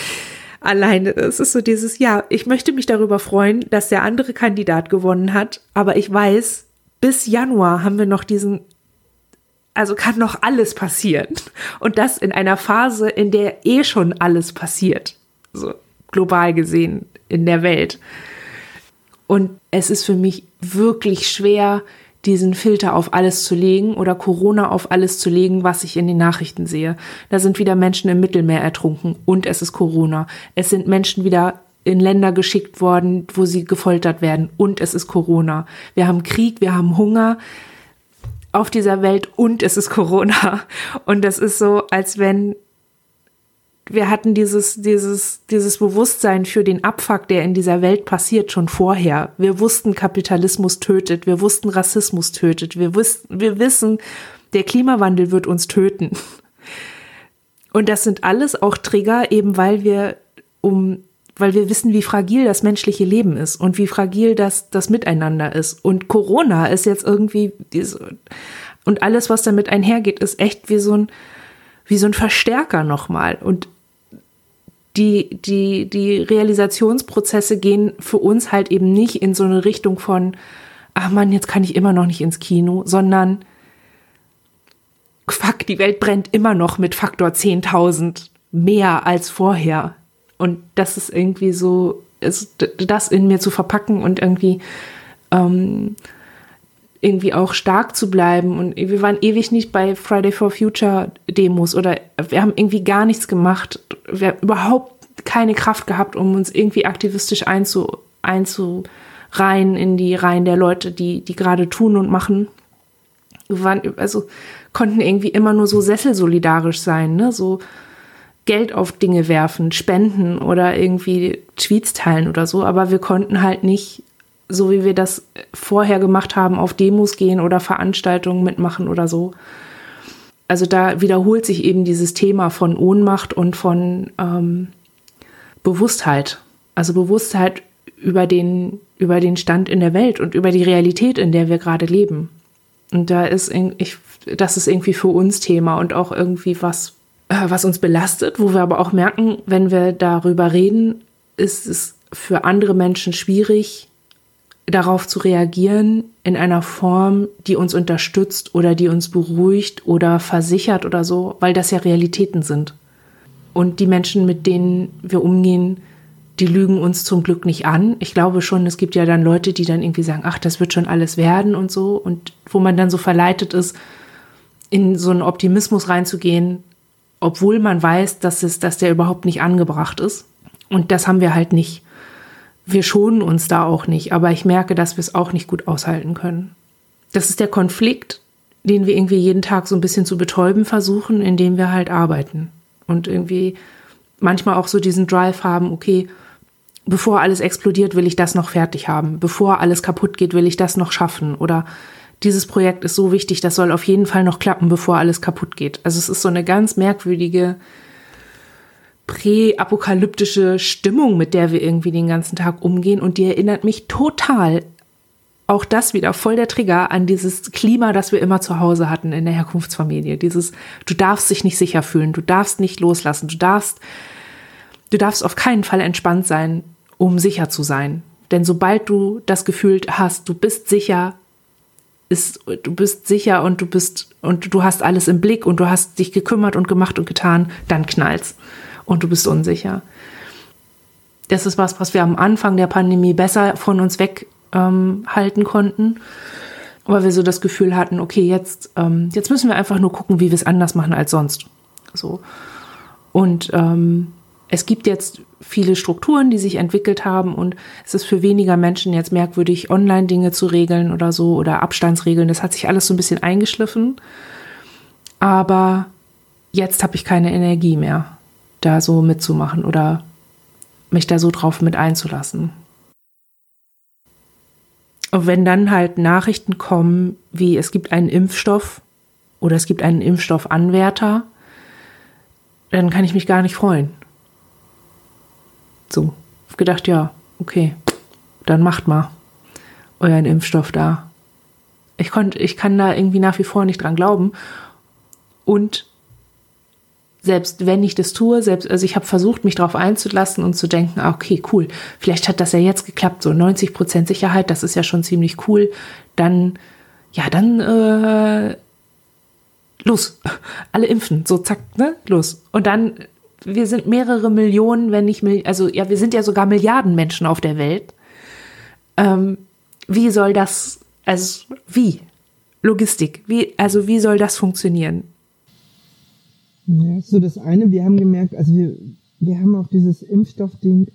alleine. Es ist so dieses, ja, ich möchte mich darüber freuen, dass der andere Kandidat gewonnen hat, aber ich weiß, bis Januar haben wir noch diesen also kann noch alles passieren. Und das in einer Phase, in der eh schon alles passiert. So global gesehen in der Welt. Und es ist für mich wirklich schwer, diesen Filter auf alles zu legen oder Corona auf alles zu legen, was ich in den Nachrichten sehe. Da sind wieder Menschen im Mittelmeer ertrunken und es ist Corona. Es sind Menschen wieder in Länder geschickt worden, wo sie gefoltert werden und es ist Corona. Wir haben Krieg, wir haben Hunger, auf dieser Welt und es ist Corona. Und das ist so, als wenn wir hatten dieses, dieses, dieses Bewusstsein für den Abfuck, der in dieser Welt passiert, schon vorher. Wir wussten, Kapitalismus tötet. Wir wussten, Rassismus tötet. Wir wussten, wir wissen, der Klimawandel wird uns töten. Und das sind alles auch Trigger, eben weil wir um weil wir wissen, wie fragil das menschliche Leben ist und wie fragil das, das Miteinander ist. Und Corona ist jetzt irgendwie, diese, und alles, was damit einhergeht, ist echt wie so ein, wie so ein Verstärker nochmal. Und die, die, die Realisationsprozesse gehen für uns halt eben nicht in so eine Richtung von, ach man, jetzt kann ich immer noch nicht ins Kino, sondern fuck, die Welt brennt immer noch mit Faktor 10.000 mehr als vorher. Und das ist irgendwie so, ist, das in mir zu verpacken und irgendwie, ähm, irgendwie auch stark zu bleiben. Und wir waren ewig nicht bei Friday for Future Demos oder wir haben irgendwie gar nichts gemacht. Wir haben überhaupt keine Kraft gehabt, um uns irgendwie aktivistisch einzu, einzureihen in die Reihen der Leute, die, die gerade tun und machen. Wir waren, also konnten irgendwie immer nur so sesselsolidarisch sein, ne? So, Geld auf Dinge werfen, spenden oder irgendwie Tweets teilen oder so, aber wir konnten halt nicht, so wie wir das vorher gemacht haben, auf Demos gehen oder Veranstaltungen mitmachen oder so. Also da wiederholt sich eben dieses Thema von Ohnmacht und von ähm, Bewusstheit. Also Bewusstheit über den, über den Stand in der Welt und über die Realität, in der wir gerade leben. Und da ist, ich, das ist irgendwie für uns Thema und auch irgendwie was, äh, was uns belastet, wo wir aber auch merken, wenn wir darüber reden, ist es für andere Menschen schwierig, darauf zu reagieren in einer Form, die uns unterstützt oder die uns beruhigt oder versichert oder so, weil das ja Realitäten sind. Und die Menschen, mit denen wir umgehen, die lügen uns zum Glück nicht an. Ich glaube schon, es gibt ja dann Leute, die dann irgendwie sagen, ach, das wird schon alles werden und so. Und wo man dann so verleitet ist, in so einen Optimismus reinzugehen, obwohl man weiß, dass es, dass der überhaupt nicht angebracht ist. Und das haben wir halt nicht. Wir schonen uns da auch nicht, aber ich merke, dass wir es auch nicht gut aushalten können. Das ist der Konflikt, den wir irgendwie jeden Tag so ein bisschen zu betäuben versuchen, indem wir halt arbeiten. Und irgendwie manchmal auch so diesen Drive haben, okay, bevor alles explodiert, will ich das noch fertig haben. Bevor alles kaputt geht, will ich das noch schaffen. Oder dieses Projekt ist so wichtig, das soll auf jeden Fall noch klappen, bevor alles kaputt geht. Also es ist so eine ganz merkwürdige präapokalyptische Stimmung, mit der wir irgendwie den ganzen Tag umgehen und die erinnert mich total auch das wieder voll der Trigger an dieses Klima, das wir immer zu Hause hatten in der Herkunftsfamilie. Dieses, du darfst dich nicht sicher fühlen, du darfst nicht loslassen, du darfst, du darfst auf keinen Fall entspannt sein, um sicher zu sein. Denn sobald du das Gefühl hast, du bist sicher, ist, du bist sicher und du bist, und du hast alles im Blick und du hast dich gekümmert und gemacht und getan, dann knallt's. Und du bist unsicher. Das ist was, was wir am Anfang der Pandemie besser von uns weg ähm, halten konnten. Weil wir so das Gefühl hatten, okay, jetzt, ähm, jetzt müssen wir einfach nur gucken, wie wir es anders machen als sonst. So. Und ähm, es gibt jetzt viele Strukturen, die sich entwickelt haben und es ist für weniger Menschen jetzt merkwürdig, Online-Dinge zu regeln oder so oder Abstandsregeln. Das hat sich alles so ein bisschen eingeschliffen. Aber jetzt habe ich keine Energie mehr, da so mitzumachen oder mich da so drauf mit einzulassen. Und wenn dann halt Nachrichten kommen, wie es gibt einen Impfstoff oder es gibt einen Impfstoffanwärter, dann kann ich mich gar nicht freuen. So, gedacht, ja, okay, dann macht mal euren Impfstoff da. Ich konnte, ich kann da irgendwie nach wie vor nicht dran glauben. Und selbst wenn ich das tue, selbst, also ich habe versucht, mich darauf einzulassen und zu denken, ah, okay, cool, vielleicht hat das ja jetzt geklappt, so 90 Prozent Sicherheit, das ist ja schon ziemlich cool. Dann, ja, dann äh, los, alle impfen, so zack, ne, los. Und dann, wir sind mehrere Millionen, wenn nicht, also ja, wir sind ja sogar Milliarden Menschen auf der Welt. Ähm, wie soll das, also wie? Logistik, wie, also wie soll das funktionieren? Ja, so das eine, wir haben gemerkt, also wir, wir haben auf dieses Impfstoffding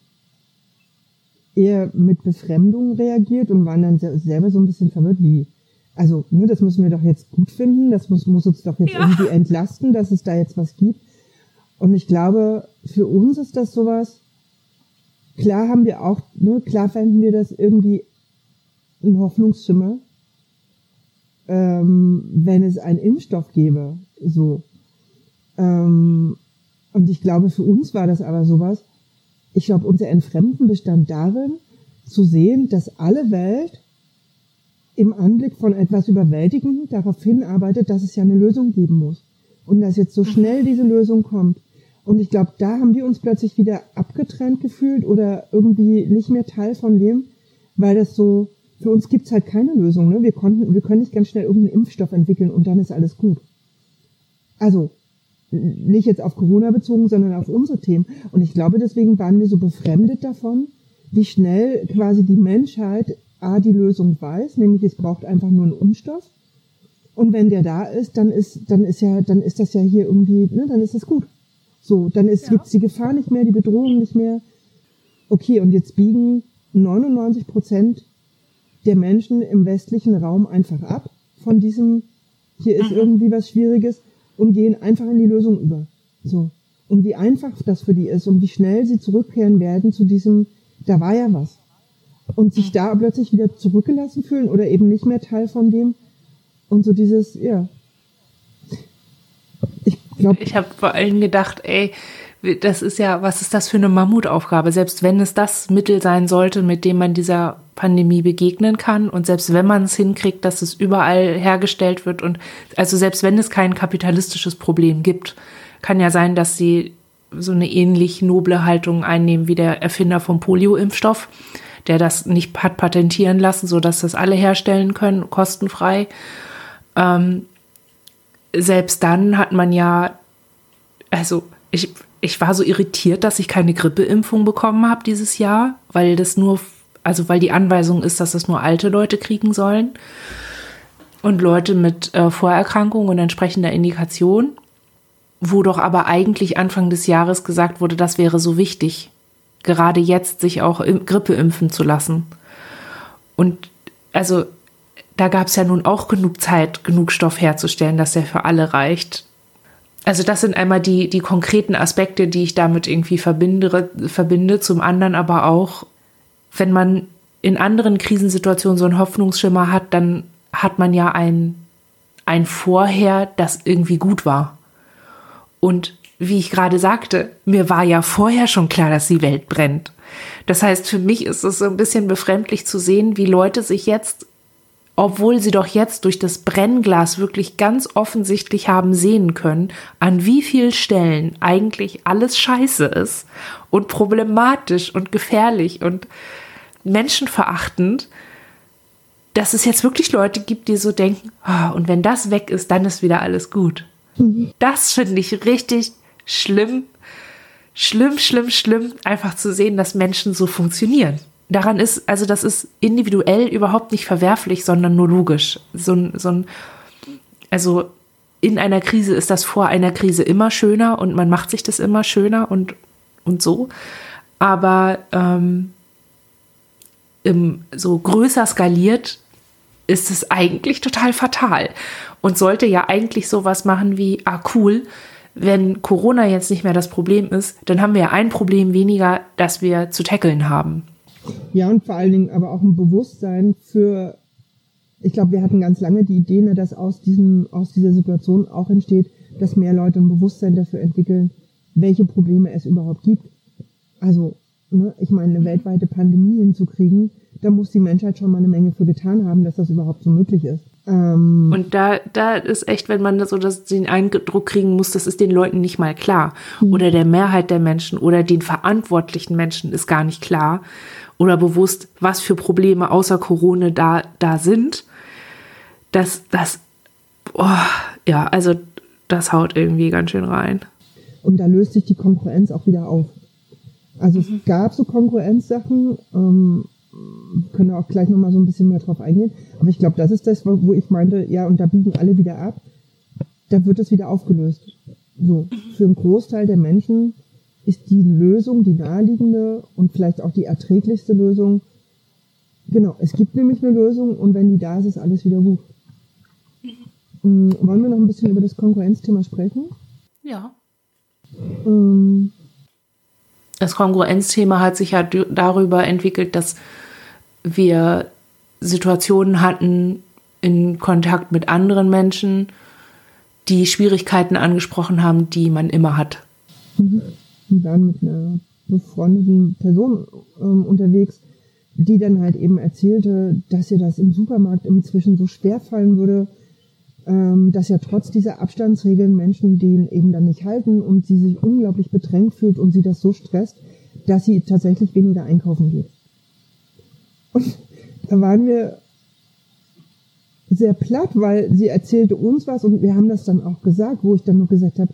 eher mit Befremdung reagiert und waren dann selber so ein bisschen verwirrt, wie, also, ne, das müssen wir doch jetzt gut finden, das muss, muss uns doch jetzt ja. irgendwie entlasten, dass es da jetzt was gibt. Und ich glaube, für uns ist das sowas, klar haben wir auch, ne, klar fänden wir das irgendwie ein Hoffnungsschimmer, ähm, wenn es einen Impfstoff gäbe, so. Ähm, und ich glaube, für uns war das aber sowas. Ich glaube, unser Entfremden bestand darin, zu sehen, dass alle Welt im Anblick von etwas Überwältigenden darauf hinarbeitet, dass es ja eine Lösung geben muss. Und dass jetzt so schnell diese Lösung kommt. Und ich glaube, da haben wir uns plötzlich wieder abgetrennt gefühlt oder irgendwie nicht mehr Teil von dem, weil das so, für uns gibt's halt keine Lösung. Ne? Wir, konnten, wir können nicht ganz schnell irgendeinen Impfstoff entwickeln und dann ist alles gut. Also, nicht jetzt auf Corona bezogen, sondern auf unsere Themen. Und ich glaube, deswegen waren wir so befremdet davon, wie schnell quasi die Menschheit A, die Lösung weiß, nämlich es braucht einfach nur einen Umstoff. Und wenn der da ist, dann ist, dann ist ja, dann ist das ja hier irgendwie, ne, dann ist das gut. So, dann ist, ja. gibt's die Gefahr nicht mehr, die Bedrohung nicht mehr. Okay, und jetzt biegen 99 Prozent der Menschen im westlichen Raum einfach ab von diesem, hier ist mhm. irgendwie was Schwieriges und gehen einfach in die Lösung über. So. Und wie einfach das für die ist und wie schnell sie zurückkehren werden zu diesem, da war ja was. Und sich da plötzlich wieder zurückgelassen fühlen oder eben nicht mehr Teil von dem. Und so dieses, ja. Ich glaube. Ich habe vor allem gedacht, ey, das ist ja, was ist das für eine Mammutaufgabe? Selbst wenn es das Mittel sein sollte, mit dem man dieser Pandemie begegnen kann und selbst wenn man es hinkriegt, dass es überall hergestellt wird und also selbst wenn es kein kapitalistisches Problem gibt, kann ja sein, dass sie so eine ähnlich noble Haltung einnehmen wie der Erfinder vom Polio-Impfstoff, der das nicht hat patentieren lassen, so dass das alle herstellen können, kostenfrei. Ähm, selbst dann hat man ja, also ich, ich war so irritiert, dass ich keine Grippeimpfung bekommen habe dieses Jahr, weil das nur, also weil die Anweisung ist, dass das nur alte Leute kriegen sollen und Leute mit äh, Vorerkrankungen und entsprechender Indikation, wo doch aber eigentlich Anfang des Jahres gesagt wurde, das wäre so wichtig, gerade jetzt sich auch Grippe impfen zu lassen. Und also da gab es ja nun auch genug Zeit, genug Stoff herzustellen, dass der für alle reicht also das sind einmal die, die konkreten Aspekte, die ich damit irgendwie verbinde, verbinde. Zum anderen aber auch, wenn man in anderen Krisensituationen so einen Hoffnungsschimmer hat, dann hat man ja ein, ein Vorher, das irgendwie gut war. Und wie ich gerade sagte, mir war ja vorher schon klar, dass die Welt brennt. Das heißt, für mich ist es so ein bisschen befremdlich zu sehen, wie Leute sich jetzt obwohl sie doch jetzt durch das Brennglas wirklich ganz offensichtlich haben sehen können, an wie vielen Stellen eigentlich alles scheiße ist und problematisch und gefährlich und menschenverachtend, dass es jetzt wirklich Leute gibt, die so denken, oh, und wenn das weg ist, dann ist wieder alles gut. Das finde ich richtig schlimm, schlimm, schlimm, schlimm, einfach zu sehen, dass Menschen so funktionieren. Daran ist, also das ist individuell überhaupt nicht verwerflich, sondern nur logisch. So so ein, also in einer Krise ist das vor einer Krise immer schöner und man macht sich das immer schöner und, und so. Aber ähm, im, so größer skaliert ist es eigentlich total fatal und sollte ja eigentlich sowas machen wie, ah cool, wenn Corona jetzt nicht mehr das Problem ist, dann haben wir ja ein Problem weniger, das wir zu tackeln haben. Ja, und vor allen Dingen aber auch ein Bewusstsein für, ich glaube, wir hatten ganz lange die Idee, ne, dass aus diesem, aus dieser Situation auch entsteht, dass mehr Leute ein Bewusstsein dafür entwickeln, welche Probleme es überhaupt gibt. Also, ne, ich meine, eine weltweite Pandemie hinzukriegen, da muss die Menschheit schon mal eine Menge für getan haben, dass das überhaupt so möglich ist. Ähm und da, da ist echt, wenn man so das, den Eindruck kriegen muss, das ist den Leuten nicht mal klar. Mhm. Oder der Mehrheit der Menschen oder den verantwortlichen Menschen ist gar nicht klar oder bewusst, was für Probleme außer Corona da, da sind. Das, das, oh, ja, also das haut irgendwie ganz schön rein. Und da löst sich die Konkurrenz auch wieder auf. Also mhm. es gab so Konkurrenzsachen, ähm, können auch gleich nochmal so ein bisschen mehr drauf eingehen. Aber ich glaube, das ist das, wo ich meinte, ja, und da biegen alle wieder ab. Da wird es wieder aufgelöst. So, für einen Großteil der Menschen ist die Lösung, die naheliegende und vielleicht auch die erträglichste Lösung. Genau, es gibt nämlich eine Lösung und wenn die da ist, ist alles wieder gut. Mhm. Wollen wir noch ein bisschen über das Konkurrenzthema sprechen? Ja. Ähm, das Kongruenzthema hat sich ja darüber entwickelt, dass wir Situationen hatten in Kontakt mit anderen Menschen, die Schwierigkeiten angesprochen haben, die man immer hat. Mhm. Wir waren mit einer befreundeten Person ähm, unterwegs, die dann halt eben erzählte, dass ihr das im Supermarkt inzwischen so schwer fallen würde, ähm, dass ja trotz dieser Abstandsregeln Menschen den eben dann nicht halten und sie sich unglaublich bedrängt fühlt und sie das so stresst, dass sie tatsächlich weniger einkaufen geht. Und da waren wir sehr platt, weil sie erzählte uns was und wir haben das dann auch gesagt, wo ich dann nur gesagt habe,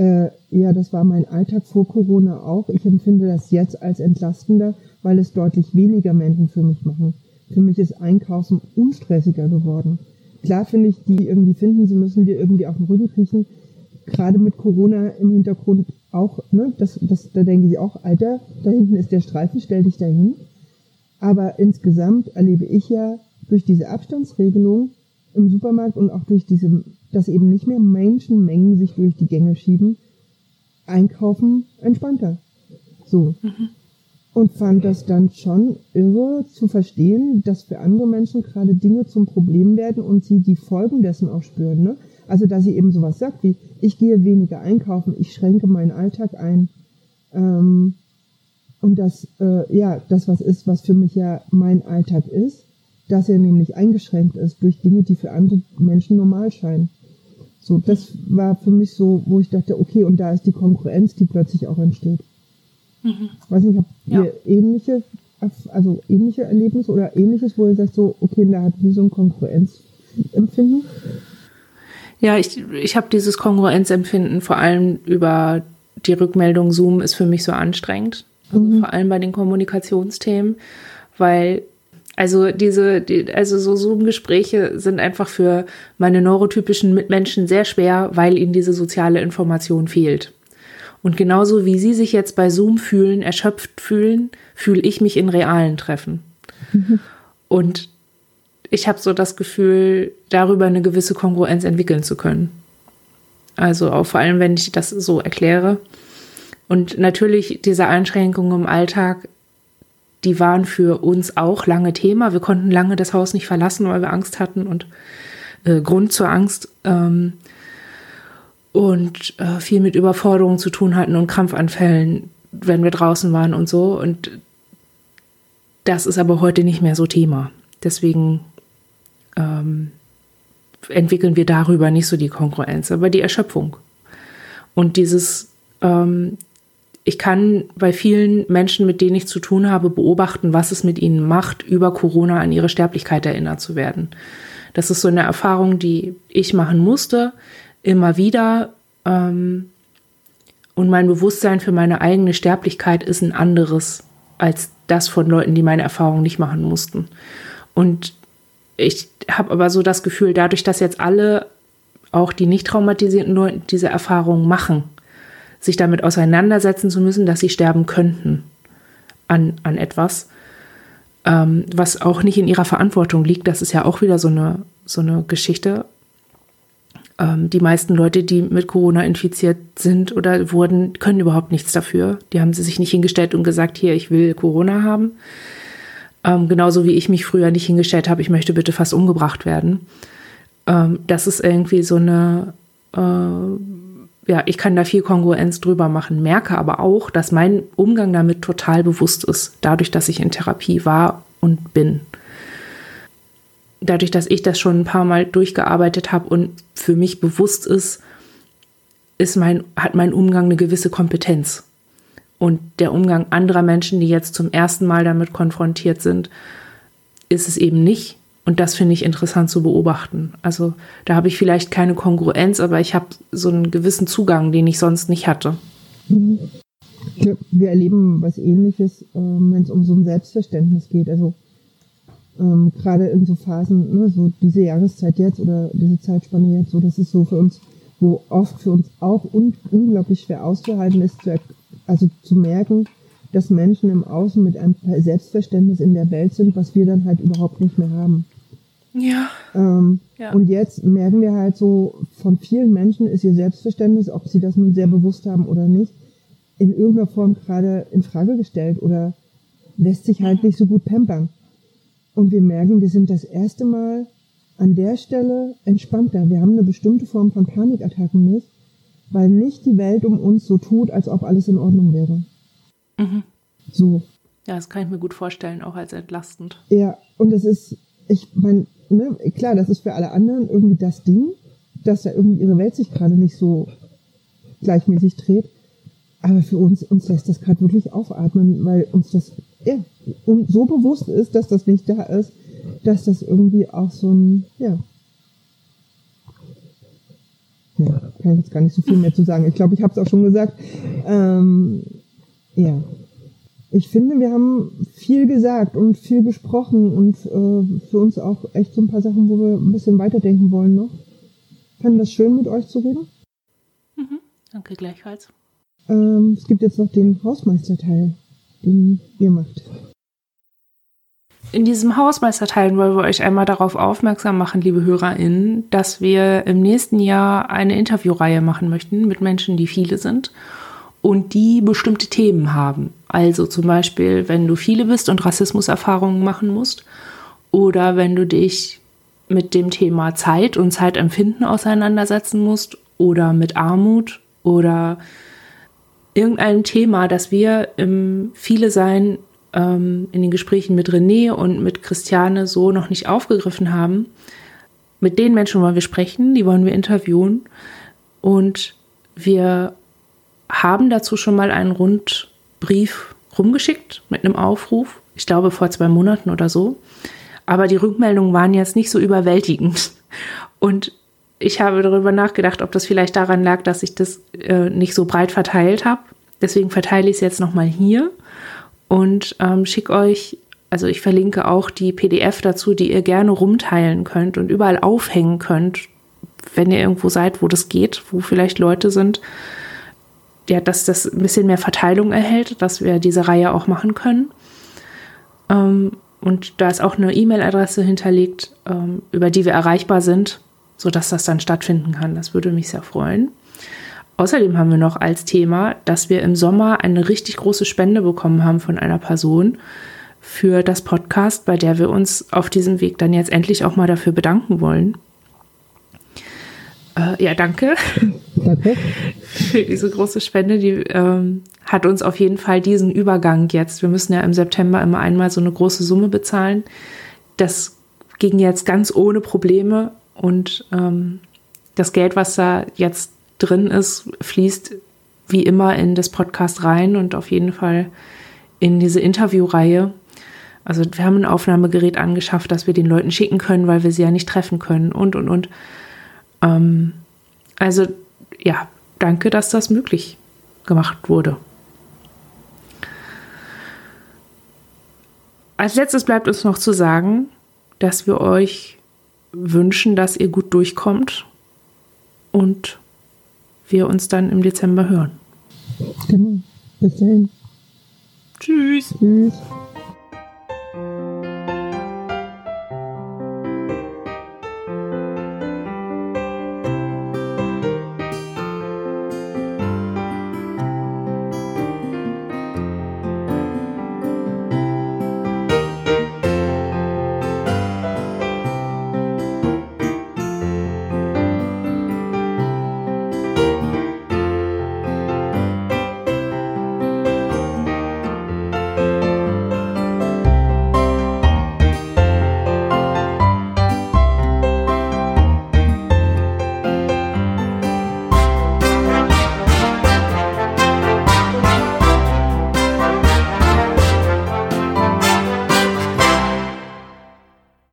äh, ja, das war mein Alltag vor Corona auch. Ich empfinde das jetzt als entlastender, weil es deutlich weniger Menschen für mich machen. Für mich ist Einkaufen unstressiger geworden. Klar finde ich, die irgendwie finden, sie müssen dir irgendwie auf den Rücken kriechen. Gerade mit Corona im Hintergrund auch, ne, das, das, da denke ich auch, Alter, da hinten ist der Streifen, stell dich dahin. Aber insgesamt erlebe ich ja durch diese Abstandsregelung im Supermarkt und auch durch diese, dass eben nicht mehr Menschenmengen sich durch die Gänge schieben, einkaufen entspannter. So. Mhm und fand das dann schon irre zu verstehen, dass für andere Menschen gerade Dinge zum Problem werden und sie die Folgen dessen auch spüren. Ne? Also dass sie eben sowas sagt wie, ich gehe weniger einkaufen, ich schränke meinen Alltag ein. Ähm, und das, äh, ja, das was ist, was für mich ja mein Alltag ist, dass er nämlich eingeschränkt ist durch Dinge, die für andere Menschen normal scheinen. So, das war für mich so, wo ich dachte, okay, und da ist die Konkurrenz, die plötzlich auch entsteht. Mhm. Weiß nicht, habt ihr ja. ähnliche, also ähnliche Erlebnisse oder ähnliches, wo ihr sagt so, okay, da hat wie so ein Konkurrenzempfinden? Ja, ich, ich habe dieses Konkurrenzempfinden vor allem über die Rückmeldung Zoom ist für mich so anstrengend. Also mhm. Vor allem bei den Kommunikationsthemen, weil also diese, die, also so Zoom-Gespräche sind einfach für meine neurotypischen Mitmenschen sehr schwer, weil ihnen diese soziale Information fehlt. Und genauso wie Sie sich jetzt bei Zoom fühlen, erschöpft fühlen, fühle ich mich in realen Treffen. Mhm. Und ich habe so das Gefühl, darüber eine gewisse Kongruenz entwickeln zu können. Also auch vor allem, wenn ich das so erkläre. Und natürlich diese Einschränkungen im Alltag, die waren für uns auch lange Thema. Wir konnten lange das Haus nicht verlassen, weil wir Angst hatten und äh, Grund zur Angst. Ähm, und äh, viel mit Überforderungen zu tun hatten und Krampfanfällen, wenn wir draußen waren und so. Und das ist aber heute nicht mehr so Thema. Deswegen ähm, entwickeln wir darüber nicht so die Kongruenz, aber die Erschöpfung. Und dieses, ähm, ich kann bei vielen Menschen, mit denen ich zu tun habe, beobachten, was es mit ihnen macht, über Corona an ihre Sterblichkeit erinnert zu werden. Das ist so eine Erfahrung, die ich machen musste, immer wieder. Ähm, und mein Bewusstsein für meine eigene Sterblichkeit ist ein anderes als das von Leuten, die meine Erfahrung nicht machen mussten. Und ich habe aber so das Gefühl, dadurch, dass jetzt alle, auch die nicht traumatisierten Leute, diese Erfahrung machen, sich damit auseinandersetzen zu müssen, dass sie sterben könnten an, an etwas, ähm, was auch nicht in ihrer Verantwortung liegt. Das ist ja auch wieder so eine, so eine Geschichte. Ähm, die meisten Leute, die mit Corona infiziert sind oder wurden, können überhaupt nichts dafür. Die haben sie sich nicht hingestellt und gesagt, hier, ich will Corona haben. Ähm, genauso wie ich mich früher nicht hingestellt habe, ich möchte bitte fast umgebracht werden. Ähm, das ist irgendwie so eine, äh, ja, ich kann da viel Kongruenz drüber machen, merke aber auch, dass mein Umgang damit total bewusst ist, dadurch, dass ich in Therapie war und bin. Dadurch, dass ich das schon ein paar Mal durchgearbeitet habe und für mich bewusst ist, ist mein, hat mein Umgang eine gewisse Kompetenz. Und der Umgang anderer Menschen, die jetzt zum ersten Mal damit konfrontiert sind, ist es eben nicht. Und das finde ich interessant zu beobachten. Also da habe ich vielleicht keine Kongruenz, aber ich habe so einen gewissen Zugang, den ich sonst nicht hatte. Wir erleben was Ähnliches, ähm, wenn es um so ein Selbstverständnis geht. Also ähm, gerade in so Phasen, ne, so diese Jahreszeit jetzt oder diese Zeitspanne jetzt, so das ist so für uns, wo oft für uns auch un unglaublich schwer auszuhalten ist, zu, also zu merken, dass Menschen im Außen mit einem Selbstverständnis in der Welt sind, was wir dann halt überhaupt nicht mehr haben. Ja. Ähm, ja. Und jetzt merken wir halt so, von vielen Menschen ist ihr Selbstverständnis, ob sie das nun sehr bewusst haben oder nicht, in irgendeiner Form gerade in Frage gestellt oder lässt sich halt nicht so gut pampern. Und wir merken, wir sind das erste Mal an der Stelle entspannter. Wir haben eine bestimmte Form von Panikattacken nicht, weil nicht die Welt um uns so tut, als ob alles in Ordnung wäre. Mhm. So. Ja, das kann ich mir gut vorstellen, auch als entlastend. Ja, und es ist, ich meine, ne, klar, das ist für alle anderen irgendwie das Ding, dass da irgendwie ihre Welt sich gerade nicht so gleichmäßig dreht. Aber für uns, uns lässt das gerade wirklich aufatmen, weil uns das ja, so bewusst ist, dass das nicht da ist, dass das irgendwie auch so ein, ja, ja, kann ich jetzt gar nicht so viel mehr zu sagen. Ich glaube, ich habe es auch schon gesagt. Ähm, ja. Ich finde, wir haben viel gesagt und viel besprochen und äh, für uns auch echt so ein paar Sachen, wo wir ein bisschen weiterdenken wollen noch. Fand das schön, mit euch zu reden? Mhm. Danke gleichfalls. Ähm, es gibt jetzt noch den Hausmeisterteil, den ihr macht. In diesem Hausmeisterteil wollen wir euch einmal darauf aufmerksam machen, liebe HörerInnen, dass wir im nächsten Jahr eine Interviewreihe machen möchten mit Menschen, die viele sind und die bestimmte Themen haben. Also zum Beispiel, wenn du viele bist und Rassismuserfahrungen machen musst oder wenn du dich mit dem Thema Zeit und Zeitempfinden auseinandersetzen musst oder mit Armut oder irgendeinem Thema, das wir im Viele Sein ähm, in den Gesprächen mit René und mit Christiane so noch nicht aufgegriffen haben. Mit den Menschen wollen wir sprechen, die wollen wir interviewen. Und wir haben dazu schon mal einen Rundbrief rumgeschickt mit einem Aufruf. Ich glaube vor zwei Monaten oder so. Aber die Rückmeldungen waren jetzt nicht so überwältigend. Und ich habe darüber nachgedacht, ob das vielleicht daran lag, dass ich das äh, nicht so breit verteilt habe. Deswegen verteile ich es jetzt nochmal hier und ähm, schicke euch, also ich verlinke auch die PDF dazu, die ihr gerne rumteilen könnt und überall aufhängen könnt, wenn ihr irgendwo seid, wo das geht, wo vielleicht Leute sind, ja, dass das ein bisschen mehr Verteilung erhält, dass wir diese Reihe auch machen können. Ähm, und da ist auch eine E-Mail-Adresse hinterlegt, ähm, über die wir erreichbar sind, sodass das dann stattfinden kann. Das würde mich sehr freuen. Außerdem haben wir noch als Thema, dass wir im Sommer eine richtig große Spende bekommen haben von einer Person für das Podcast, bei der wir uns auf diesem Weg dann jetzt endlich auch mal dafür bedanken wollen. Äh, ja, danke. Danke. Für diese große Spende, die ähm, hat uns auf jeden Fall diesen Übergang jetzt. Wir müssen ja im September immer einmal so eine große Summe bezahlen. Das ging jetzt ganz ohne Probleme und ähm, das Geld, was da jetzt drin ist, fließt wie immer in das Podcast rein und auf jeden Fall in diese Interviewreihe. Also wir haben ein Aufnahmegerät angeschafft, das wir den Leuten schicken können, weil wir sie ja nicht treffen können und und und. Ähm, also ja, danke, dass das möglich gemacht wurde. Als letztes bleibt uns noch zu sagen, dass wir euch wünschen, dass ihr gut durchkommt und wir uns dann im Dezember hören. Genau. Bis dahin. Tschüss. Tschüss.